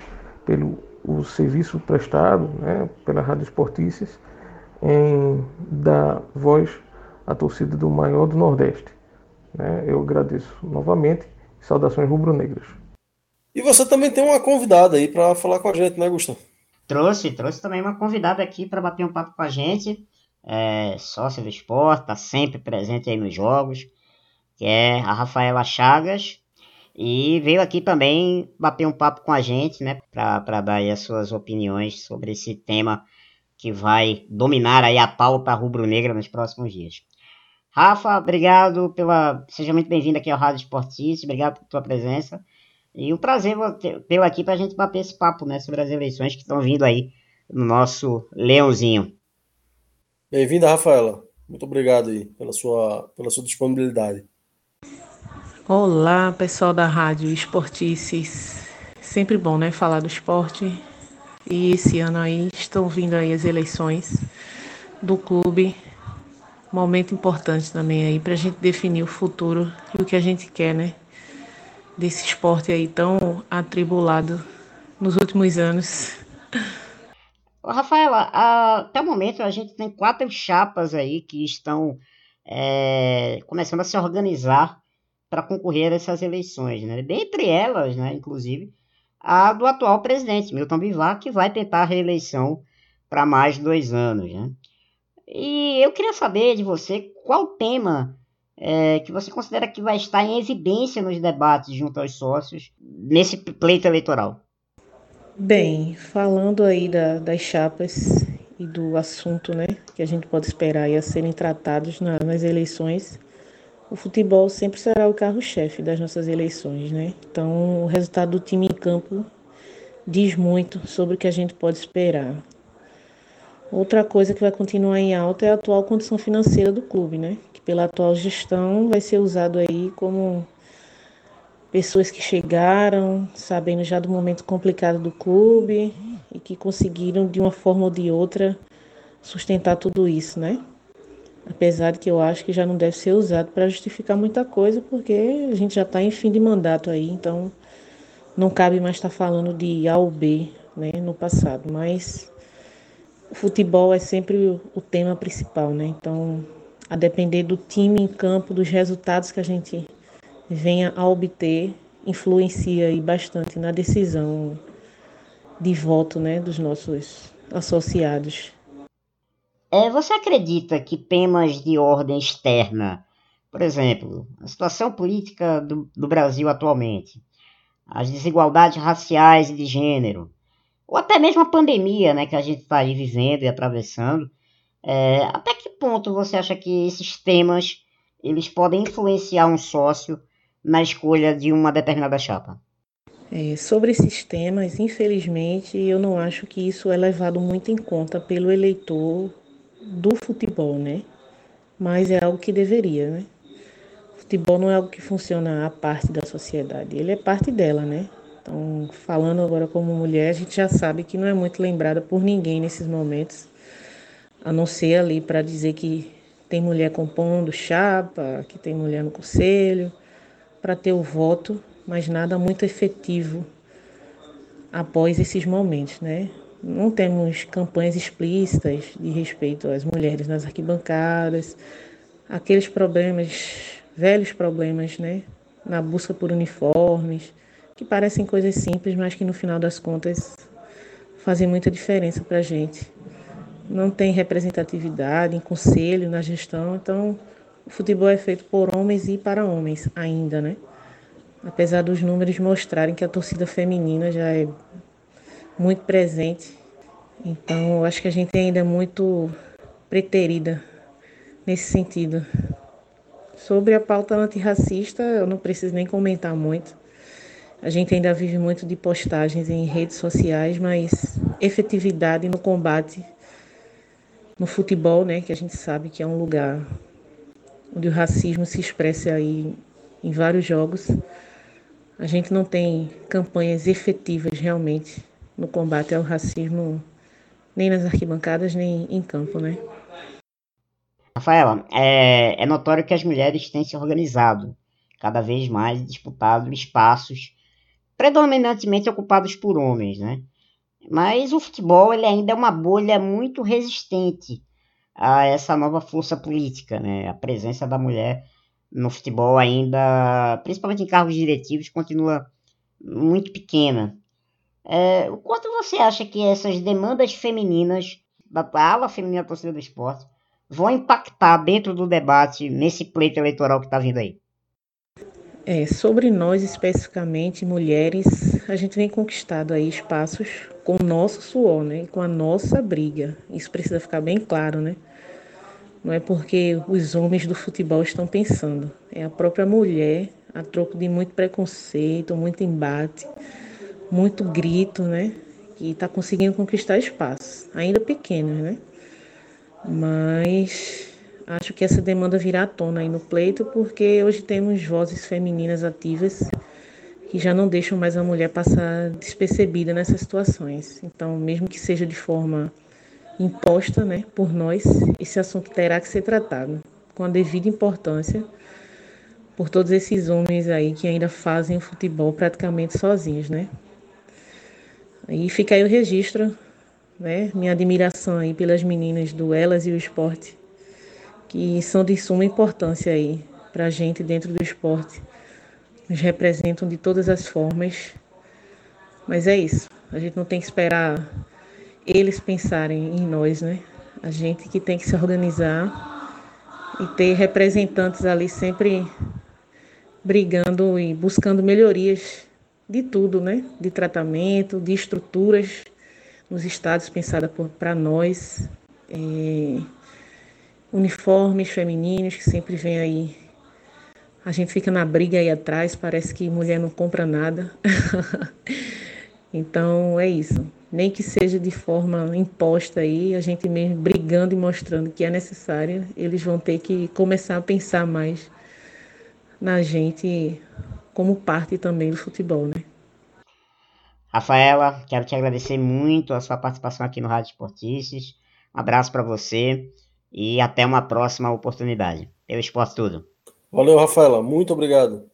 pelo o serviço prestado né, pela Rádio Esportícias em dar voz à torcida do maior do Nordeste. Né? Eu agradeço novamente saudações rubro-negras. E você também tem uma convidada aí para falar com a gente, né, Gustavo? Trouxe, trouxe também uma convidada aqui para bater um papo com a gente, é, sócia do esporte, está sempre presente aí nos jogos, que é a Rafaela Chagas, e veio aqui também bater um papo com a gente, né, para dar as suas opiniões sobre esse tema que vai dominar aí a pauta rubro-negra nos próximos dias. Rafa, obrigado pela. Seja muito bem-vindo aqui ao Rádio Esportista, obrigado pela tua presença. E um prazer tê-lo aqui para a gente bater esse papo né, sobre as eleições que estão vindo aí no nosso Leãozinho. Bem-vinda, Rafaela. Muito obrigado aí pela sua, pela sua disponibilidade. Olá, pessoal da Rádio Esportices. Sempre bom, né, falar do esporte. E esse ano aí estão vindo aí as eleições do clube. Momento importante também aí para a gente definir o futuro e o que a gente quer, né? Desse esporte aí tão atribulado nos últimos anos. Rafaela, até o momento a gente tem quatro chapas aí que estão é, começando a se organizar para concorrer a essas eleições, né? Dentre elas, né, inclusive, a do atual presidente, Milton Bivar, que vai tentar a reeleição para mais dois anos, né? E eu queria saber de você qual tema é, que você considera que vai estar em evidência nos debates junto aos sócios nesse pleito eleitoral. Bem, falando aí da, das chapas e do assunto né, que a gente pode esperar a serem tratados na, nas eleições, o futebol sempre será o carro-chefe das nossas eleições. Né? Então, o resultado do time em campo diz muito sobre o que a gente pode esperar. Outra coisa que vai continuar em alta é a atual condição financeira do clube, né? Que pela atual gestão vai ser usado aí como pessoas que chegaram sabendo já do momento complicado do clube e que conseguiram de uma forma ou de outra sustentar tudo isso, né? Apesar de que eu acho que já não deve ser usado para justificar muita coisa, porque a gente já está em fim de mandato aí, então não cabe mais estar tá falando de A ou B, né, no passado. Mas o futebol é sempre o tema principal, né? Então, a depender do time em campo, dos resultados que a gente venha a obter influencia aí bastante na decisão de voto né, dos nossos associados. É, você acredita que temas de ordem externa, por exemplo, a situação política do, do Brasil atualmente, as desigualdades raciais e de gênero, ou até mesmo a pandemia, né, que a gente está vivendo e atravessando. É, até que ponto você acha que esses temas eles podem influenciar um sócio na escolha de uma determinada chapa? É, sobre esses temas, infelizmente, eu não acho que isso é levado muito em conta pelo eleitor do futebol, né? Mas é algo que deveria, né? O futebol não é algo que funciona à parte da sociedade, ele é parte dela, né? Então, falando agora como mulher, a gente já sabe que não é muito lembrada por ninguém nesses momentos, a não ser ali para dizer que tem mulher compondo chapa, que tem mulher no conselho, para ter o voto, mas nada muito efetivo após esses momentos, né? não temos campanhas explícitas de respeito às mulheres nas arquibancadas, aqueles problemas, velhos problemas, né, na busca por uniformes, que parecem coisas simples, mas que no final das contas fazem muita diferença para a gente. Não tem representatividade em conselho, na gestão, então o futebol é feito por homens e para homens ainda, né? Apesar dos números mostrarem que a torcida feminina já é muito presente. Então, eu acho que a gente ainda é muito preterida nesse sentido. Sobre a pauta antirracista, eu não preciso nem comentar muito. A gente ainda vive muito de postagens em redes sociais, mas efetividade no combate no futebol, né, que a gente sabe que é um lugar onde o racismo se expressa aí em vários jogos. A gente não tem campanhas efetivas realmente no combate ao racismo, nem nas arquibancadas, nem em campo, né? Rafaela, é, é notório que as mulheres têm se organizado, cada vez mais disputado espaços predominantemente ocupados por homens, né? Mas o futebol ele ainda é uma bolha muito resistente a essa nova força política, né? A presença da mulher no futebol ainda, principalmente em cargos diretivos, continua muito pequena. É, o quanto você acha que essas demandas femininas, da ala feminina da torcida do esporte, vão impactar dentro do debate nesse pleito eleitoral que está vindo aí? É, sobre nós especificamente, mulheres, a gente vem conquistado aí espaços com o nosso suor, né? Com a nossa briga. Isso precisa ficar bem claro, né? Não é porque os homens do futebol estão pensando. É a própria mulher, a troco de muito preconceito, muito embate, muito grito, né? Que está conseguindo conquistar espaços, ainda pequenos, né? Mas acho que essa demanda virá à tona aí no pleito, porque hoje temos vozes femininas ativas que já não deixam mais a mulher passar despercebida nessas situações. Então, mesmo que seja de forma imposta né, por nós, esse assunto terá que ser tratado com a devida importância por todos esses homens aí que ainda fazem o futebol praticamente sozinhos, né? E fica aí o registro, né? Minha admiração aí pelas meninas do Elas e o Esporte, que são de suma importância aí para a gente dentro do esporte. Nos representam de todas as formas. Mas é isso. A gente não tem que esperar eles pensarem em nós, né? A gente que tem que se organizar e ter representantes ali sempre brigando e buscando melhorias de tudo, né? De tratamento, de estruturas nos estados pensadas para nós, é, uniformes femininos que sempre vem aí. A gente fica na briga aí atrás, parece que mulher não compra nada. *laughs* então é isso. Nem que seja de forma imposta aí, a gente mesmo brigando e mostrando que é necessário, eles vão ter que começar a pensar mais na gente como parte também do futebol, né? Rafaela, quero te agradecer muito a sua participação aqui no Rádio Esportices. Um abraço para você e até uma próxima oportunidade. Eu Esporte Tudo. Valeu, Rafaela. Muito obrigado.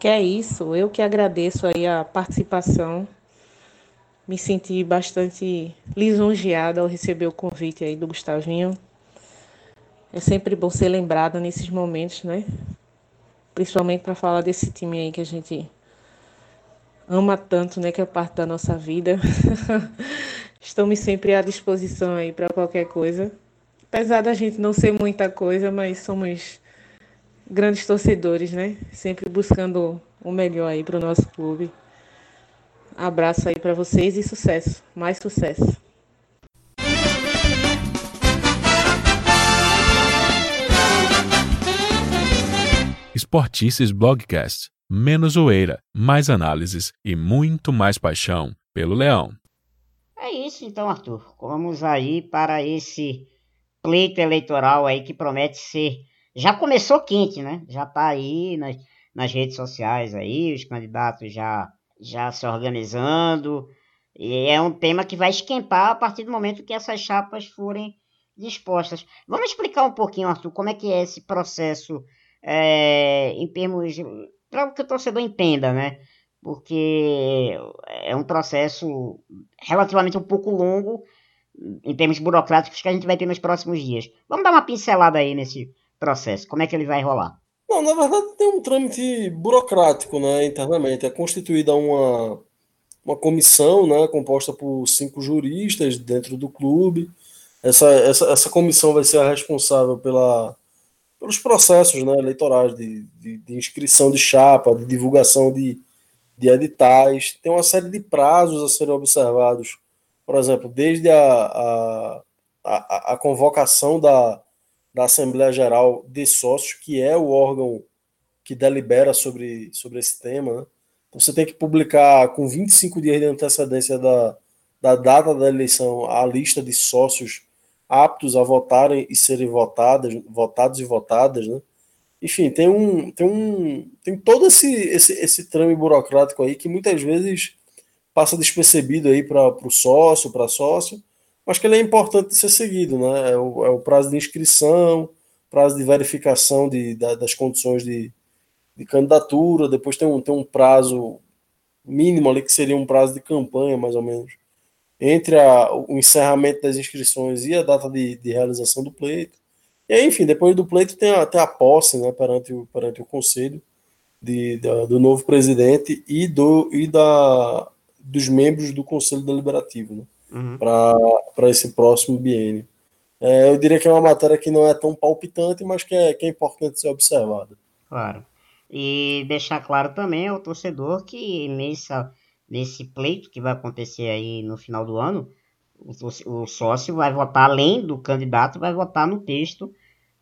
Que é isso. Eu que agradeço aí a participação. Me senti bastante lisonjeada ao receber o convite aí do Gustavinho. É sempre bom ser lembrada nesses momentos, né? principalmente para falar desse time aí que a gente ama tanto, né, que é parte da nossa vida. *laughs* Estamos sempre à disposição aí para qualquer coisa. Apesar da gente não ser muita coisa, mas somos grandes torcedores, né? Sempre buscando o melhor aí para o nosso clube. Abraço aí para vocês e sucesso, mais sucesso. Esportices Blogcast. Menos zoeira, mais análises e muito mais paixão pelo Leão. É isso então, Arthur. Vamos aí para esse pleito eleitoral aí que promete ser. Já começou quente, né? Já tá aí nas, nas redes sociais aí, os candidatos já, já se organizando. E é um tema que vai esquentar a partir do momento que essas chapas forem dispostas. Vamos explicar um pouquinho, Arthur, como é que é esse processo é, em termos. para que o torcedor entenda, né? Porque é um processo relativamente um pouco longo em termos burocráticos que a gente vai ter nos próximos dias. Vamos dar uma pincelada aí nesse processo, como é que ele vai rolar? Não, na verdade tem um trâmite burocrático, né, internamente. É constituída uma, uma comissão, né, composta por cinco juristas dentro do clube. Essa, essa, essa comissão vai ser a responsável pela, pelos processos né, eleitorais de, de, de inscrição de chapa, de divulgação de, de editais. Tem uma série de prazos a serem observados por exemplo, desde a, a, a, a convocação da, da Assembleia Geral de Sócios, que é o órgão que delibera sobre, sobre esse tema, né? Então, você tem que publicar com 25 dias de antecedência da, da data da eleição a lista de sócios aptos a votarem e serem votadas, votados e votadas, né? Enfim, tem um tem um tem todo esse esse, esse trame burocrático aí que muitas vezes passa despercebido aí para o sócio, para sócio, mas que ele é importante ser seguido, né? É o, é o prazo de inscrição, prazo de verificação de, da, das condições de, de candidatura, depois tem um, tem um prazo mínimo ali, que seria um prazo de campanha, mais ou menos, entre a, o encerramento das inscrições e a data de, de realização do pleito. E aí, enfim, depois do pleito tem a, tem a posse né, perante, o, perante o conselho de, da, do novo presidente e, do, e da, dos membros do Conselho Deliberativo né, uhum. para esse próximo biênio. É, eu diria que é uma matéria que não é tão palpitante, mas que é, que é importante ser observada. Claro. E deixar claro também ao torcedor que nessa, nesse pleito que vai acontecer aí no final do ano, o, o sócio vai votar, além do candidato, vai votar no texto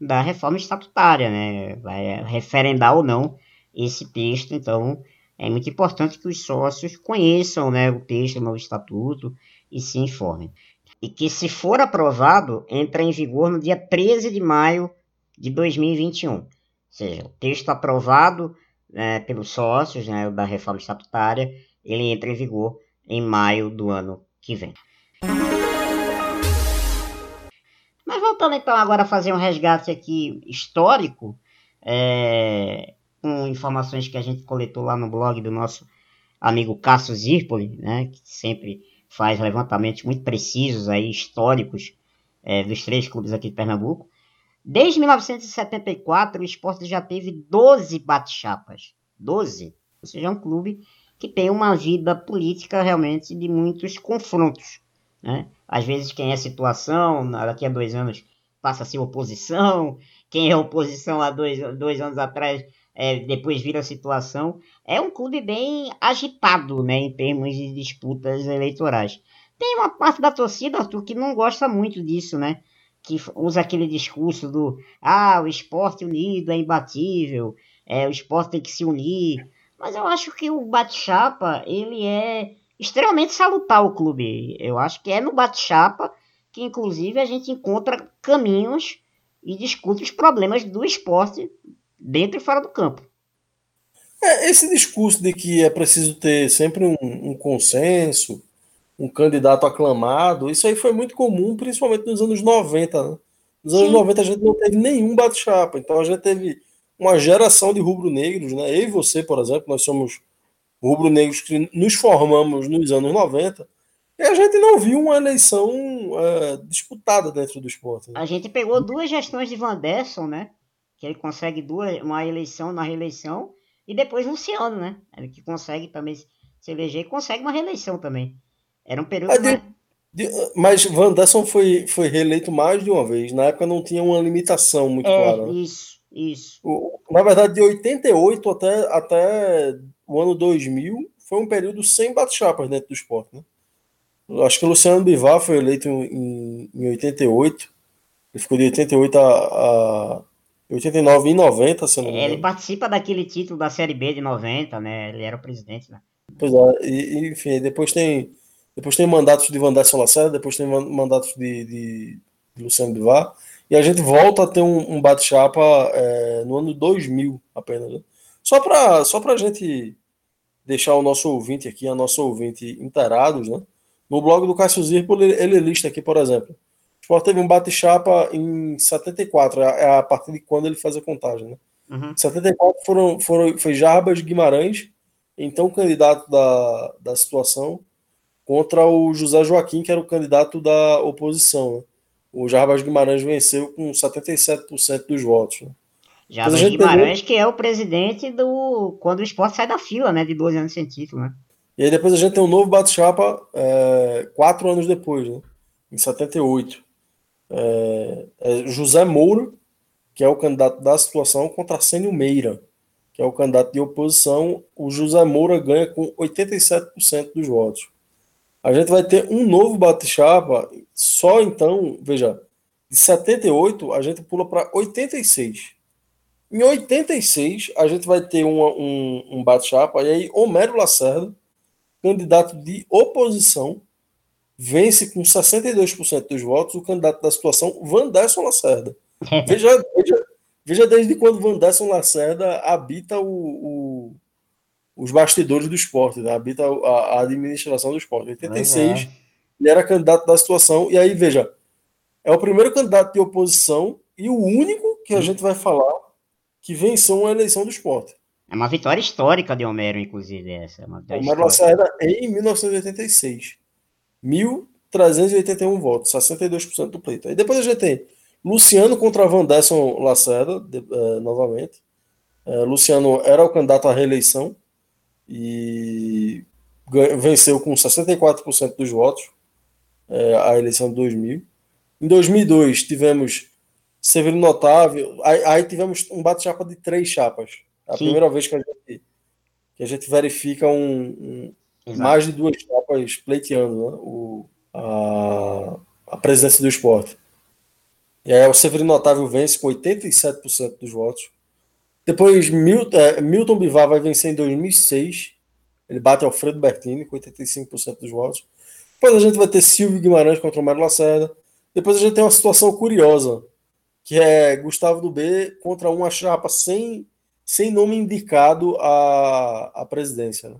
da reforma estatutária, né? Vai referendar ou não esse texto, então é muito importante que os sócios conheçam né, o texto do estatuto e se informem. E que, se for aprovado, entra em vigor no dia 13 de maio de 2021. Ou seja, o texto aprovado né, pelos sócios né, da reforma estatutária, ele entra em vigor em maio do ano que vem. Mas voltando então agora a fazer um resgate aqui histórico, é, com informações que a gente coletou lá no blog do nosso amigo Cássio Zirpoli, né, que sempre faz levantamentos muito precisos aí, históricos é, dos três clubes aqui de Pernambuco. Desde 1974, o esporte já teve 12 bate-chapas. 12. Ou seja, é um clube que tem uma vida política realmente de muitos confrontos. Né? Às vezes, quem é situação, daqui a dois anos passa a ser oposição. Quem é oposição há dois, dois anos atrás é, depois vira a situação. É um clube bem agitado, né, em termos de disputas eleitorais. Tem uma parte da torcida, Arthur, que não gosta muito disso, né? Que usa aquele discurso do ah, o esporte unido é imbatível, é, o esporte tem que se unir. Mas eu acho que o bate-chapa, ele é extremamente salutar o clube. Eu acho que é no bate-chapa que, inclusive, a gente encontra caminhos e discute os problemas do esporte dentro e fora do campo. É, esse discurso de que é preciso ter sempre um, um, consenso, um candidato aclamado, isso aí foi muito comum, principalmente nos anos 90. Né? Nos anos Sim. 90 a gente não teve nenhum bate-chapa, então a gente teve uma geração de rubro-negros, né? Eu e você, por exemplo, nós somos rubro-negros que nos formamos nos anos 90, e a gente não viu uma eleição é, disputada dentro do esporte. Né? A gente pegou duas gestões de Van Derson, né? Que ele consegue duas, uma eleição na reeleição, e depois Luciano, né? Ele que consegue também se eleger e consegue uma reeleição também. Era um período. É de, de, mas Van Derson foi, foi reeleito mais de uma vez. Na época não tinha uma limitação muito é, clara. Né? Isso, isso. O, na verdade, de 88 até, até o ano 2000 foi um período sem bate-chapas dentro do esporte. Né? Acho que o Luciano Bivar foi eleito em, em 88. Ele ficou de 88 a, a 89 e 90, se não me engano. Ele participa daquele título da Série B de 90, né? Ele era o presidente, né? Pois é, e, enfim, depois tem depois tem mandatos de Vanderson Lacerda, depois tem mandatos de, de, de Luciano Bivar, e a gente volta a ter um, um bate-chapa é, no ano 2000 apenas. Né? Só para só a gente deixar o nosso ouvinte aqui, a nossa ouvinte inteirados, né? No blog do Cássio Zirpo, ele, ele lista aqui, por exemplo, Sport teve um bate-chapa em 74, é, a partir de quando ele faz a contagem, né? Uhum. 74 foram, foram, foi Jarbas Guimarães, então candidato da, da situação, contra o José Joaquim, que era o candidato da oposição. Né? O Jarbas Guimarães venceu com 77% dos votos. Né? Jarbas Guimarães, que é o presidente do. quando o esporte sai da fila, né? De 12 anos sem título, né? E aí depois a gente tem um novo bate-chapa é, quatro anos depois, né? Em 78. É, é José Moura, que é o candidato da situação, contra Arsênio Meira, que é o candidato de oposição. O José Moura ganha com 87% dos votos. A gente vai ter um novo bate-chapa, só então, veja, de 78 a gente pula para 86. Em 86 a gente vai ter uma, um, um bate-chapa, e aí Homero Lacerda, candidato de oposição, vence com 62% dos votos o candidato da situação, Vanderson Lacerda. veja, veja, veja desde quando Vanderson Lacerda habita o, o os bastidores do esporte, né? habita a, a, administração do esporte. Em 86, é. ele era candidato da situação, e aí, veja, é o primeiro candidato de oposição e o único que a gente vai falar que venceu uma eleição do esporte. É uma vitória histórica de Homero, inclusive, essa. É uma Homero Lacerda em 1986. 1.381 votos, 62% do pleito. Aí depois a gente tem Luciano contra Vanderson Lacerda, de, uh, novamente. Uh, Luciano era o candidato à reeleição, e venceu com 64% dos votos é, a eleição de 2000. Em 2002 tivemos Severino Otávio, aí, aí tivemos um bate-chapa de três chapas. É a Sim. primeira vez que a gente, que a gente verifica um, um mais de duas chapas pleiteando né, o, a, a presidência do esporte. E aí o Severino Otávio vence com 87% dos votos. Depois, Milton, é, Milton Bivar vai vencer em 2006. Ele bate Alfredo Bertini com 85% dos votos. Depois a gente vai ter Silvio Guimarães contra o Mário Lacerda. Depois a gente tem uma situação curiosa, que é Gustavo do B contra uma chapa sem, sem nome indicado à, à presidência. Né?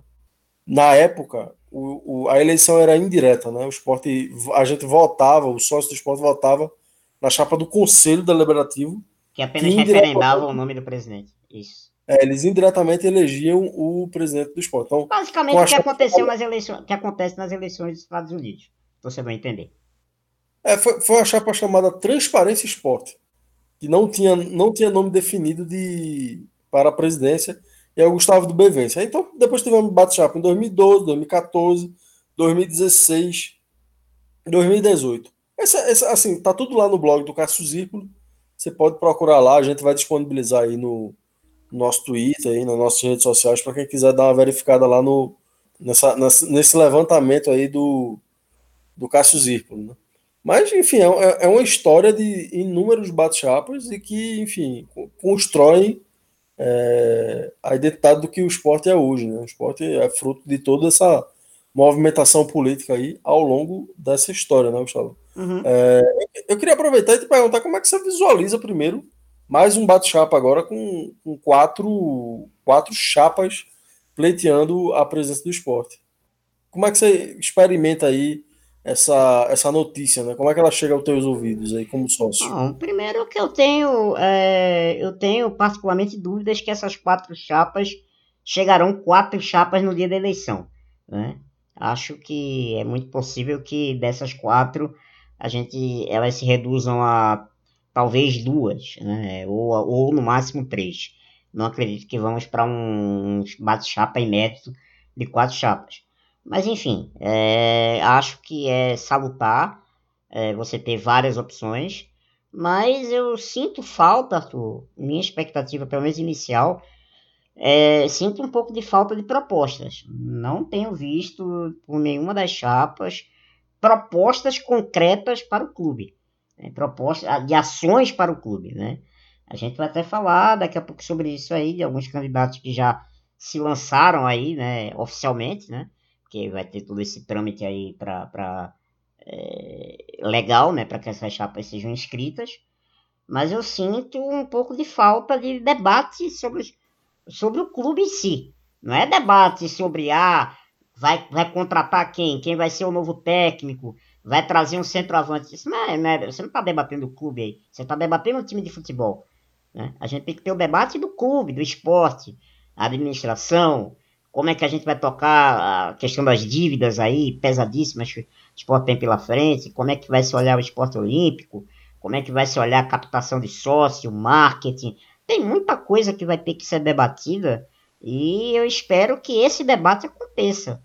Na época, o, o, a eleição era indireta, né? O esporte, a gente votava, o sócio do esporte votava na chapa do Conselho Deliberativo. Que apenas que referendava o nome do presidente. Isso. É, eles indiretamente elegiam o presidente do esporte. Então, Basicamente o que aconteceu nas eleições, que acontece nas eleições dos Estados Unidos. Você vai entender. É, foi, foi a chapa chamada Transparência Esporte, que não tinha, não tinha nome definido de, para a presidência, e aí o Gustavo do B vence. Então, depois tivemos bate-chapa em 2012, 2014, 2016, 2018. Essa, essa, assim, tá tudo lá no blog do Cássio Zirculo. Você pode procurar lá, a gente vai disponibilizar aí no, no nosso Twitter, aí, nas nossas redes sociais, para quem quiser dar uma verificada lá no, nessa, nesse levantamento aí do, do Cássio Zirpolo. Né? Mas, enfim, é, é uma história de inúmeros bate-chapas e que, enfim, constroem é, a identidade do que o esporte é hoje. Né? O esporte é fruto de toda essa movimentação política aí ao longo dessa história, né, Gustavo? Uhum. É, eu queria aproveitar e te perguntar como é que você visualiza primeiro mais um bate-chapa agora com, com, quatro, quatro chapas pleiteando a presença do esporte. Como é que você experimenta aí essa, essa notícia, né? Como é que ela chega aos teus ouvidos aí como sócio? Bom, primeiro que eu tenho, é, eu tenho particularmente dúvidas que essas quatro chapas chegarão quatro chapas no dia da eleição, né? Acho que é muito possível que dessas quatro a gente elas se reduzam a talvez duas, né? ou, ou no máximo três. Não acredito que vamos para um bate-chapa inédito de quatro chapas. Mas enfim, é, acho que é salutar é, você ter várias opções, mas eu sinto falta, Arthur, minha expectativa, pelo menos inicial, é, sinto um pouco de falta de propostas. Não tenho visto por nenhuma das chapas propostas concretas para o clube, né? propostas de ações para o clube, né? A gente vai até falar daqui a pouco sobre isso aí, de alguns candidatos que já se lançaram aí, né, oficialmente, né? Porque vai ter todo esse trâmite aí para é, legal, né, para que essas chapas sejam inscritas. Mas eu sinto um pouco de falta de debate sobre, sobre o clube em si. Não é debate sobre ah, vai, vai contratar quem, quem vai ser o novo técnico, vai trazer um centroavante. Isso não é, é você não está debatendo o clube aí, você está debatendo o time de futebol. Né? A gente tem que ter o debate do clube, do esporte, a administração, como é que a gente vai tocar a questão das dívidas aí, pesadíssimas que o esporte tem pela frente, como é que vai se olhar o esporte olímpico, como é que vai se olhar a captação de sócio, marketing. Tem muita coisa que vai ter que ser debatida e eu espero que esse debate aconteça.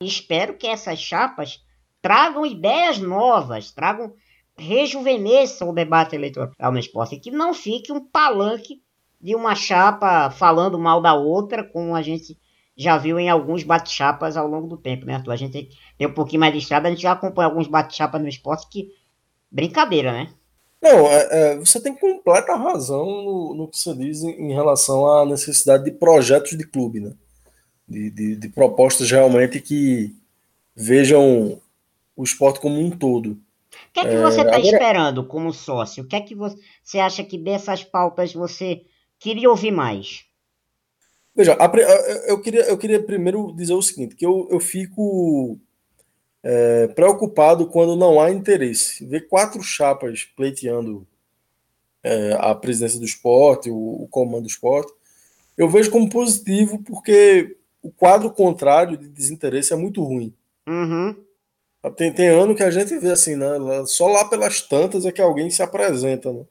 Espero que essas chapas tragam ideias novas, tragam rejuvenesçam o debate eleitoral no esporte, que não fique um palanque de uma chapa falando mal da outra, como a gente já viu em alguns bate-chapas ao longo do tempo, né, Arthur? A gente tem um pouquinho mais de estrada, a gente já acompanha alguns bate-chapas no esporte que. Brincadeira, né? Não, é, é, você tem completa razão no, no que você diz em, em, relação à necessidade de projetos de clube, né? de, de, de propostas realmente que vejam o esporte como um todo. O que é que você está é, agora... esperando como sócio? O que é que você acha que dessas pautas você queria ouvir mais? Veja, eu queria, eu queria primeiro dizer o seguinte, que eu, eu fico é, preocupado quando não há interesse. Ver quatro chapas pleiteando é, a presidência do esporte, o, o comando do esporte, eu vejo como positivo porque o quadro contrário de desinteresse é muito ruim. Uhum. Tem, tem ano que a gente vê assim, né? Só lá pelas tantas é que alguém se apresenta, né?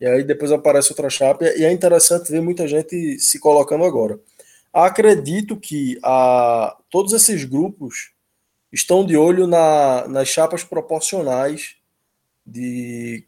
E aí depois aparece outra chapa, e é interessante ver muita gente se colocando agora. Acredito que a, todos esses grupos estão de olho na, nas chapas proporcionais de,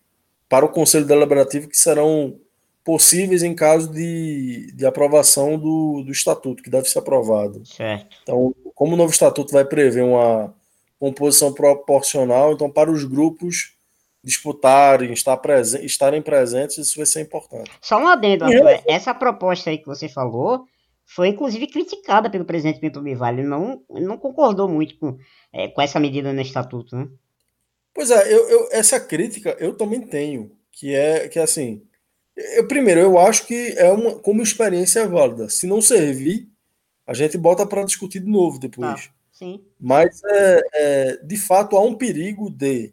para o Conselho Deliberativo que serão possíveis em caso de, de aprovação do, do estatuto, que deve ser aprovado. Certo. Então, como o novo estatuto vai prever uma composição proporcional, então para os grupos disputarem, estar presen estarem presentes, isso vai ser importante. Só um adendo. Essa proposta aí que você falou foi inclusive criticada pelo presidente Bento Bivalho. Ele não, não concordou muito com, é, com essa medida no estatuto, né? Pois é, eu, eu, essa crítica eu também tenho, que é que assim, eu, primeiro, eu acho que é uma como experiência é válida. Se não servir, a gente bota para discutir de novo depois. Ah, sim. Mas, é, é, de fato, há um perigo de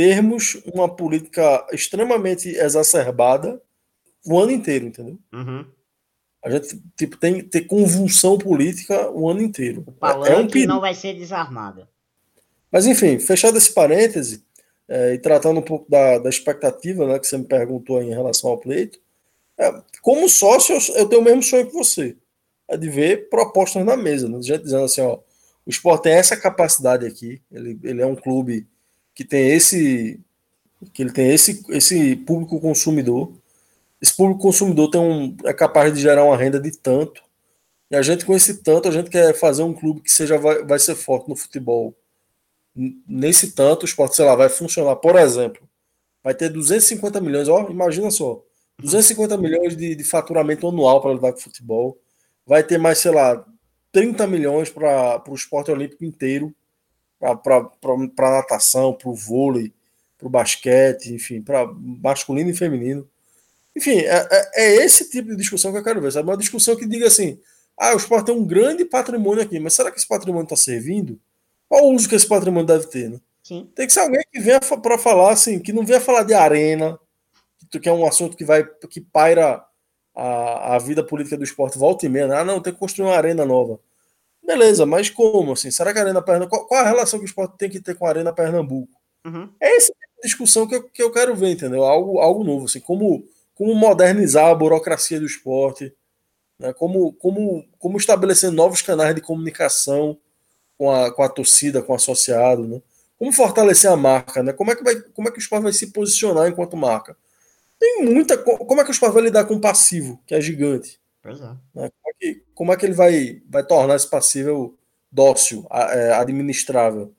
termos uma política extremamente exacerbada o ano inteiro, entendeu? Uhum. A gente tipo, tem ter convulsão política o ano inteiro. O palanque é um perigo. não vai ser desarmado. Mas, enfim, fechado esse parêntese, é, e tratando um pouco da, da expectativa né, que você me perguntou em relação ao pleito, é, como sócio, eu, eu, tenho o mesmo sonho que você, é de ver propostas na mesa, né? gente dizendo assim, ó, o esporte tem essa capacidade aqui, ele, ele é um clube que tem esse que ele tem esse, esse público consumidor, esse público consumidor tem um, é capaz de gerar uma renda de tanto, e a gente com esse tanto, a gente quer fazer um clube que seja vai, vai ser forte no futebol, nesse tanto, o esporte, sei lá, vai funcionar, por exemplo, vai ter 250 milhões, ó, imagina só, 250 milhões de, de faturamento anual para levar para o futebol, vai ter mais, sei lá, 30 milhões para o esporte olímpico inteiro, para natação, para o vôlei, para o basquete, enfim, para masculino e feminino. Enfim, é, é, é, esse tipo de discussão que eu quero ver, sabe? Uma discussão que diga assim: ah, o esporte tem um grande patrimônio aqui, mas será que esse patrimônio está servindo? Qual o uso que esse patrimônio deve ter, né? Sim. Tem que ser alguém que venha para falar assim, que não venha falar de arena, que é um assunto que vai que paira a, a vida política do esporte volta e meia. Né? Ah, não, tem que construir uma arena nova. Beleza, mas como assim? Será que a Arena Pernambuco. Qual, qual a relação que o esporte tem que ter com a Arena Pernambuco? Uhum. É essa discussão que eu, que eu quero ver, entendeu? Algo, algo novo, assim, como, como modernizar a burocracia do esporte, né? como, como, como estabelecer novos canais de comunicação com a, com a torcida, com o associado, né? Como fortalecer a marca, né? Como é que, vai, como é que o esporte vai se posicionar enquanto marca? Tem muita. Como é que o esporte vai lidar com o passivo, que é gigante? Pois é. Né? Como, é que, como é que ele vai, vai tornar esse passível dócil, é, administrável?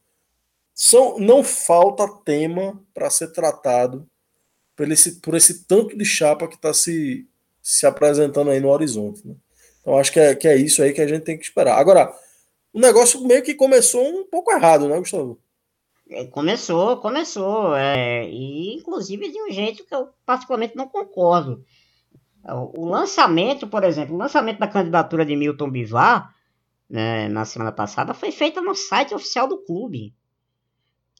São, não falta tema para ser tratado por esse, por esse tanto de chapa que está se, se apresentando aí no horizonte. Né? Então acho que é, que é isso aí que a gente tem que esperar. Agora, o negócio meio que começou um pouco errado, né, Gustavo? É, começou, começou. É, e inclusive de um jeito que eu particularmente não concordo. O lançamento, por exemplo, o lançamento da candidatura de Milton Bivar né, na semana passada foi feita no site oficial do clube.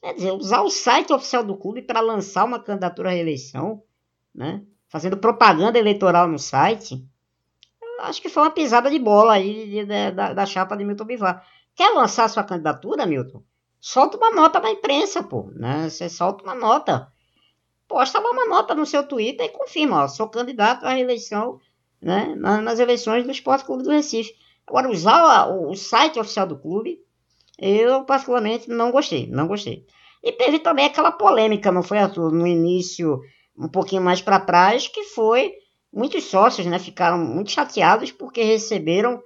Quer dizer, usar o site oficial do clube para lançar uma candidatura à reeleição, né, fazendo propaganda eleitoral no site, acho que foi uma pisada de bola aí de, de, da, da chapa de Milton Bivar. Quer lançar sua candidatura, Milton? Solta uma nota na imprensa, pô. Né? Você solta uma nota. Posta lá uma nota no seu Twitter e confirma, ó, sou candidato à reeleição né, nas eleições do Esporte Clube do Recife. Agora, usar o, site oficial do clube, eu particularmente não gostei, não gostei. E teve também aquela polêmica, não foi, Arthur, no início, um pouquinho mais para trás, que foi muitos sócios né, ficaram muito chateados porque receberam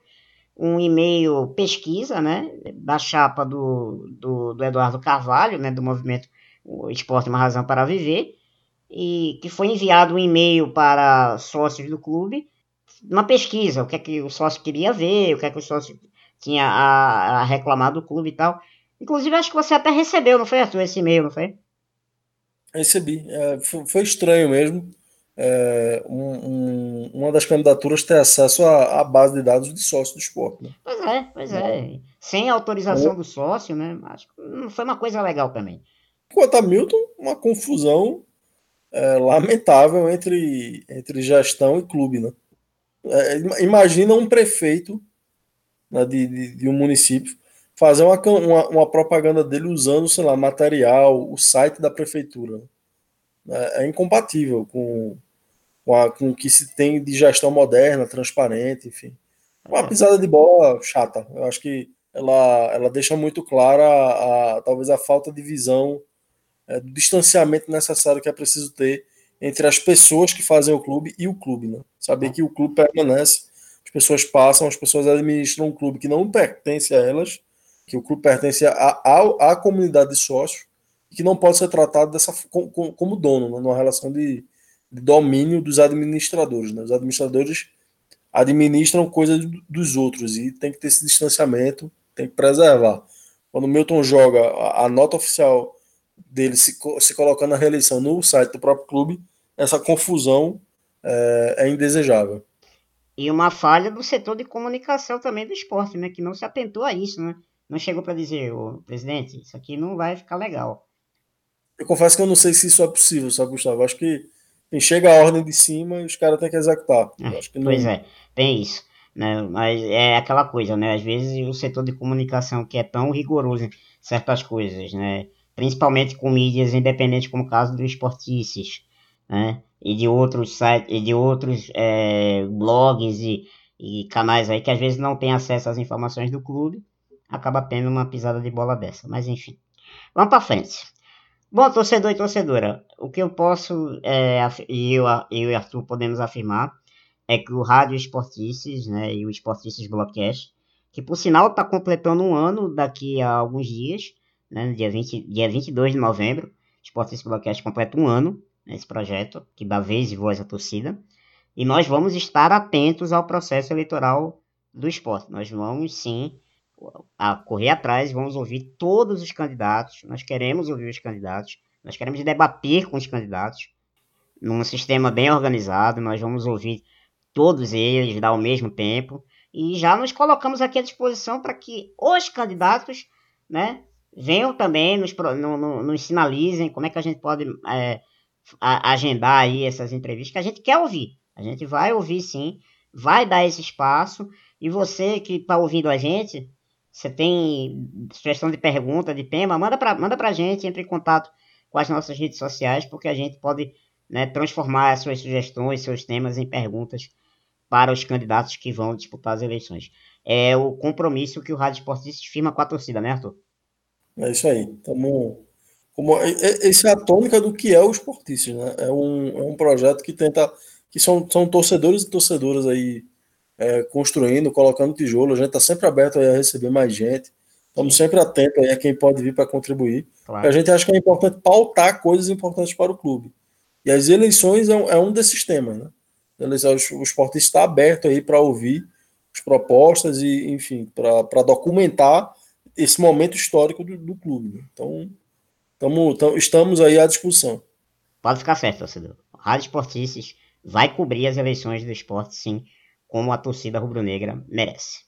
um e-mail pesquisa né, da chapa do, do, do, Eduardo Carvalho, né, do movimento o Esporte Uma Razão para Viver, e que foi enviado um e-mail para sócios do clube, uma pesquisa, o que é que o sócio queria ver, o que é que o sócio tinha a, a reclamar do clube e tal. Inclusive, acho que você até recebeu, não foi, Arthur, esse e-mail, não foi? Recebi. É, foi, foi estranho mesmo é, um, um, uma das candidaturas ter acesso à, à, base de dados de sócio do esporte. Né? Pois é, pois é. Sem autorização do sócio, né? Acho que não foi uma coisa legal também. Quanto a Milton, uma confusão é, lamentável entre, entre gestão e clube, né? É, imagina um prefeito né, de, de, de, um município fazer uma, uma, uma, propaganda dele usando, sei lá, material, o site da prefeitura. Né? É incompatível com, com, a, com o que se tem de gestão moderna, transparente, enfim. Uma é. pisada de bola chata. Eu acho que ela, ela deixa muito clara a, a talvez a falta de visão é, do distanciamento necessário que é preciso ter entre as pessoas que fazem o clube e o clube, né? Saber que o clube permanece, as pessoas passam, as pessoas administram um clube que não pertence a elas, que o clube pertence à comunidade de sócios, que não pode ser tratado dessa como, como dono, né? numa relação de, de domínio dos administradores. Né? Os administradores administram coisas dos outros e tem que ter esse distanciamento, tem que preservar. Quando o Milton joga a, a nota oficial dele se, se colocando na reeleição no site do próprio clube, essa confusão é, é, indesejável. E uma falha do setor de comunicação também do esporte, né? Que não se atentou a isso, né? Não chegou para dizer, o presidente, isso aqui não vai ficar legal. Eu confesso que eu não sei se isso é possível, sabe, Gustavo? Acho que chega a ordem de cima e os caras têm que executar. É, que pois é, tem isso. Né? Mas é aquela coisa, né? Às vezes o setor de comunicação que é tão rigoroso em certas coisas, né? Principalmente com mídias independentes, como o caso do Esportices, né? E de outros sites, e de outros é, blogs e, e canais aí que às vezes não tem acesso às informações do clube, acaba tendo uma pisada de bola dessa. Mas enfim, vamos para frente. Bom, torcedor e torcedora, o que eu posso, é, e eu, eu e Arthur podemos afirmar, é que o Rádio Esportices, né, e o Esportices Blockcast, que por sinal está completando um ano daqui a alguns dias, né, dia, 20, dia 22 de novembro, o Esportices Blockcast completa um ano nesse projeto, que dá vez e voz à torcida, e nós vamos estar atentos ao processo eleitoral do esporte. Nós vamos sim a correr atrás, vamos ouvir todos os candidatos, nós queremos ouvir os candidatos, nós queremos debater com os candidatos, num sistema bem organizado, nós vamos ouvir todos eles ao mesmo tempo, e já nos colocamos aqui à disposição para que os candidatos né, venham também, nos, no, no, nos sinalizem como é que a gente pode é, agendar aí essas entrevistas, que a gente quer ouvir, a gente vai ouvir sim, vai dar esse espaço, e você que está ouvindo a gente, você tem sugestão de pergunta, de tema, manda para manda a gente, entre em contato com as nossas redes sociais, porque a gente pode né, transformar as suas sugestões, seus temas em perguntas para os candidatos que vão disputar as eleições. É o compromisso que o Rádio Esportista firma com a torcida, né, Arthur? É isso aí. Tamo, como, essa é a tônica do que é o Esportistas, né? É um, é um projeto que tenta. que são, são torcedores e torcedoras aí é, construindo, colocando tijolo. A gente está sempre aberto a receber mais gente. Estamos sempre atentos a quem pode vir para contribuir. Claro. A gente acha que é importante pautar coisas importantes para o clube. E as eleições é um, é um desses temas. Né? O esporte está aberto aí para ouvir as propostas e, enfim, para documentar esse momento histórico do, do clube. Né? Então, tamo, tamo, estamos aí à discussão. Pode ficar certo, torcedor. Rádio Esportistas vai cobrir as eleições do esporte, sim, como a torcida rubro-negra merece.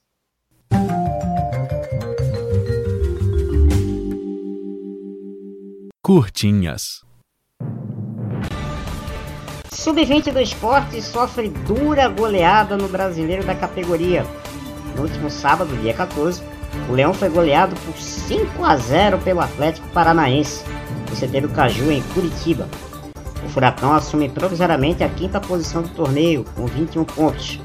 Curtinhas. Sub-20 do esporte sofre dura goleada no brasileiro da categoria. No último sábado, dia 14, o Leão foi goleado por 5 a 0 pelo Atlético Paranaense, no CT do Caju, em Curitiba. O Furacão assume provisoriamente a quinta posição do torneio, com 21 pontos,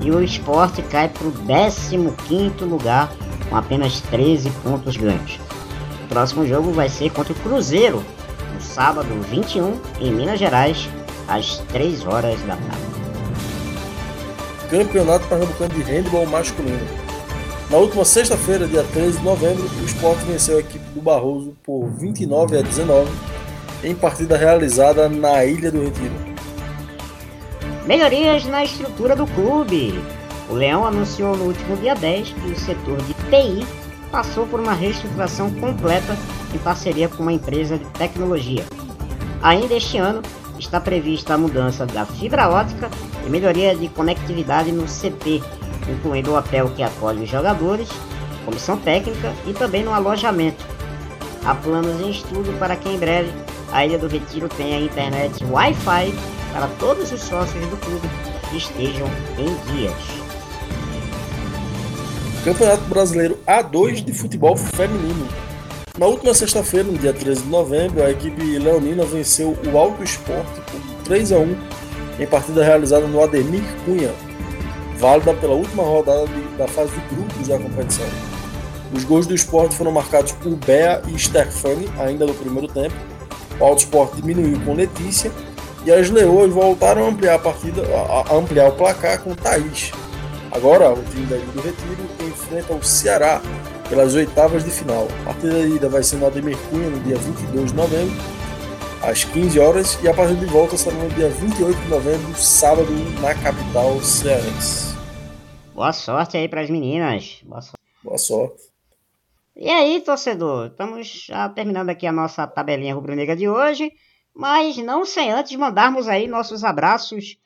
e o esporte cai para o 15 lugar, com apenas 13 pontos ganhos. O próximo jogo vai ser contra o Cruzeiro, no sábado 21, em Minas Gerais, às 3 horas da tarde. Campeonato Pernambucano de Handball Masculino. Na última sexta-feira, dia 13 de novembro, o esporte venceu a equipe do Barroso por 29 a 19 em partida realizada na Ilha do Retiro. Melhorias na estrutura do clube. O Leão anunciou no último dia 10 que o setor de TI passou por uma reestruturação completa em parceria com uma empresa de tecnologia. Ainda este ano, está prevista a mudança da fibra ótica e melhoria de conectividade no CT, incluindo o hotel que acolhe os jogadores, comissão técnica e também no alojamento. Há planos em estudo para que em breve a Ilha do Retiro tenha internet Wi-Fi para todos os sócios do clube que estejam em dias. Campeonato Brasileiro A2 de Futebol Feminino. Na última sexta-feira, no dia 13 de novembro, a equipe leonina venceu o Alto Esporte por 3 a 1 em partida realizada no Ademir Cunha, válida pela última rodada de, da fase de grupos da competição. Os gols do esporte foram marcados por Bea e Stefani, ainda no primeiro tempo. O Alto Esporte diminuiu com Letícia e as Leoas voltaram a ampliar a partida, a, a ampliar o placar com Thaís. Agora, o time da Ilha do Retiro enfrenta o Ceará pelas oitavas de final. A partida de ida vai ser no Ademir Cunha no dia 22 de novembro, às 15 horas, e a partida de volta será no dia 28 de novembro, sábado, na capital cearense. Boa sorte aí para as meninas. Boa sorte. Boa sorte. E aí, torcedor, estamos já terminando aqui a nossa tabelinha rubro-negra de hoje, mas não sem antes mandarmos aí nossos abraços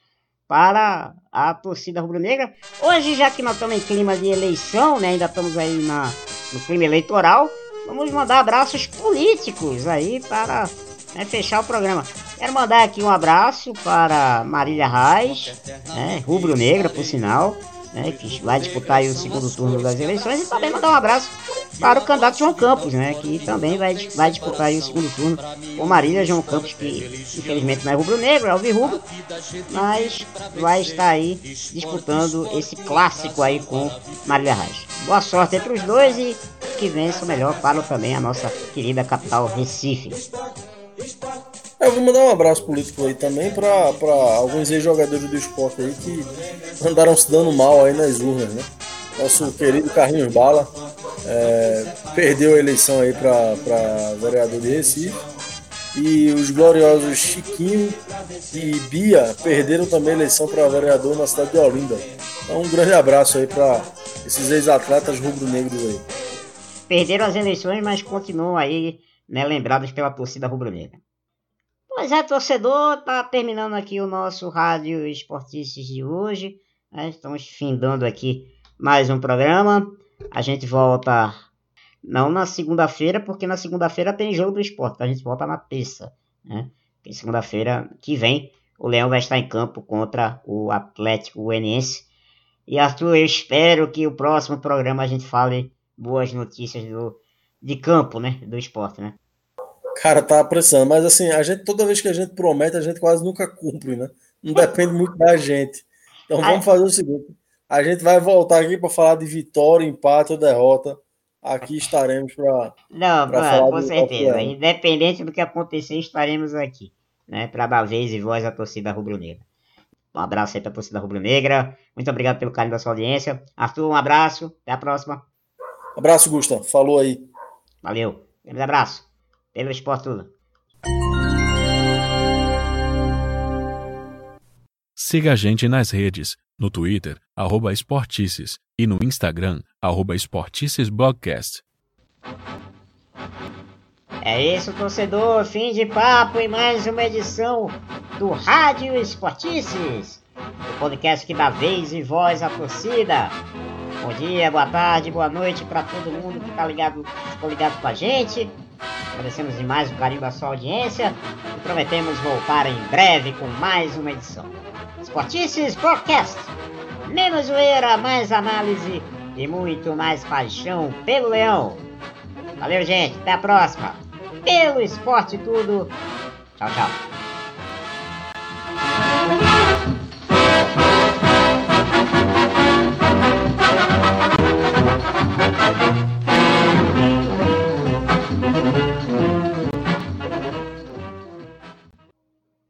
para a torcida rubro-negra. Hoje, já que nós estamos em clima de eleição, né, ainda estamos aí na, no clima eleitoral, vamos mandar abraços políticos aí para né, fechar o programa. Quero mandar aqui um abraço para Marília Reis, né, rubro-negra, por sinal, né, que vai disputar o segundo turno das eleições, e também mandar um abraço para o candidato João Campos, né, que também vai, vai disputar o segundo turno com Marília João Campos, que infelizmente não é rubro-negro, é alvirrubro, mas vai estar aí disputando esse clássico aí com Marília Reis. Boa sorte entre os dois e que vença o melhor para também a nossa querida capital Recife. Eu vou mandar um abraço político aí também para alguns ex-jogadores do esporte aí que andaram se dando mal aí nas urnas, né? Nosso querido Carlinhos Bala é, perdeu a eleição aí para vereador de Recife. E os gloriosos Chiquinho e Bia perderam também a eleição para vereador na cidade de Olinda. Então, um grande abraço aí para esses ex-atletas rubro-negros aí. Perderam as eleições, mas continuam aí né, lembrados pela torcida rubro-negra. Pois é, torcedor, tá terminando aqui o nosso Rádio Esportistas de hoje. Né? Estamos findando aqui mais um programa. A gente volta não na segunda-feira, porque na segunda-feira tem jogo do esporte. A gente volta na terça, né? Porque segunda-feira que vem o Leão vai estar em campo contra o Atlético Goianiense. E Arthur, eu espero que o próximo programa a gente fale boas notícias do, de campo, né? Do esporte, né? Cara, tá apressando, mas assim, a gente toda vez que a gente promete, a gente quase nunca cumpre, né? Não depende muito da gente. Então vamos fazer o seguinte: a gente vai voltar aqui para falar de vitória, empate ou derrota. Aqui estaremos para. Não, pra falar com certeza. Independente do que acontecer, estaremos aqui, né? Para dar vez e voz à torcida rubro-negra. Um abraço aí pra torcida rubro-negra. Muito obrigado pelo carinho da sua audiência. Arthur, um abraço. Até a próxima. Abraço, Gusta. Falou aí. Valeu. Um abraço. Pelo Esporte Tudo. Siga a gente nas redes, no Twitter, arroba Esportices, e no Instagram, arroba Esporticesblogcast. É isso, torcedor. Fim de papo e mais uma edição do Rádio Esportices, o podcast que dá vez e voz à torcida. Bom dia, boa tarde, boa noite para todo mundo que tá ligado, ficou ligado com a gente. Agradecemos demais o carinho da sua audiência e prometemos voltar em breve com mais uma edição. Esportices Podcast. Menos zoeira, mais análise e muito mais paixão pelo leão. Valeu, gente. Até a próxima. Pelo esporte tudo. Tchau, tchau.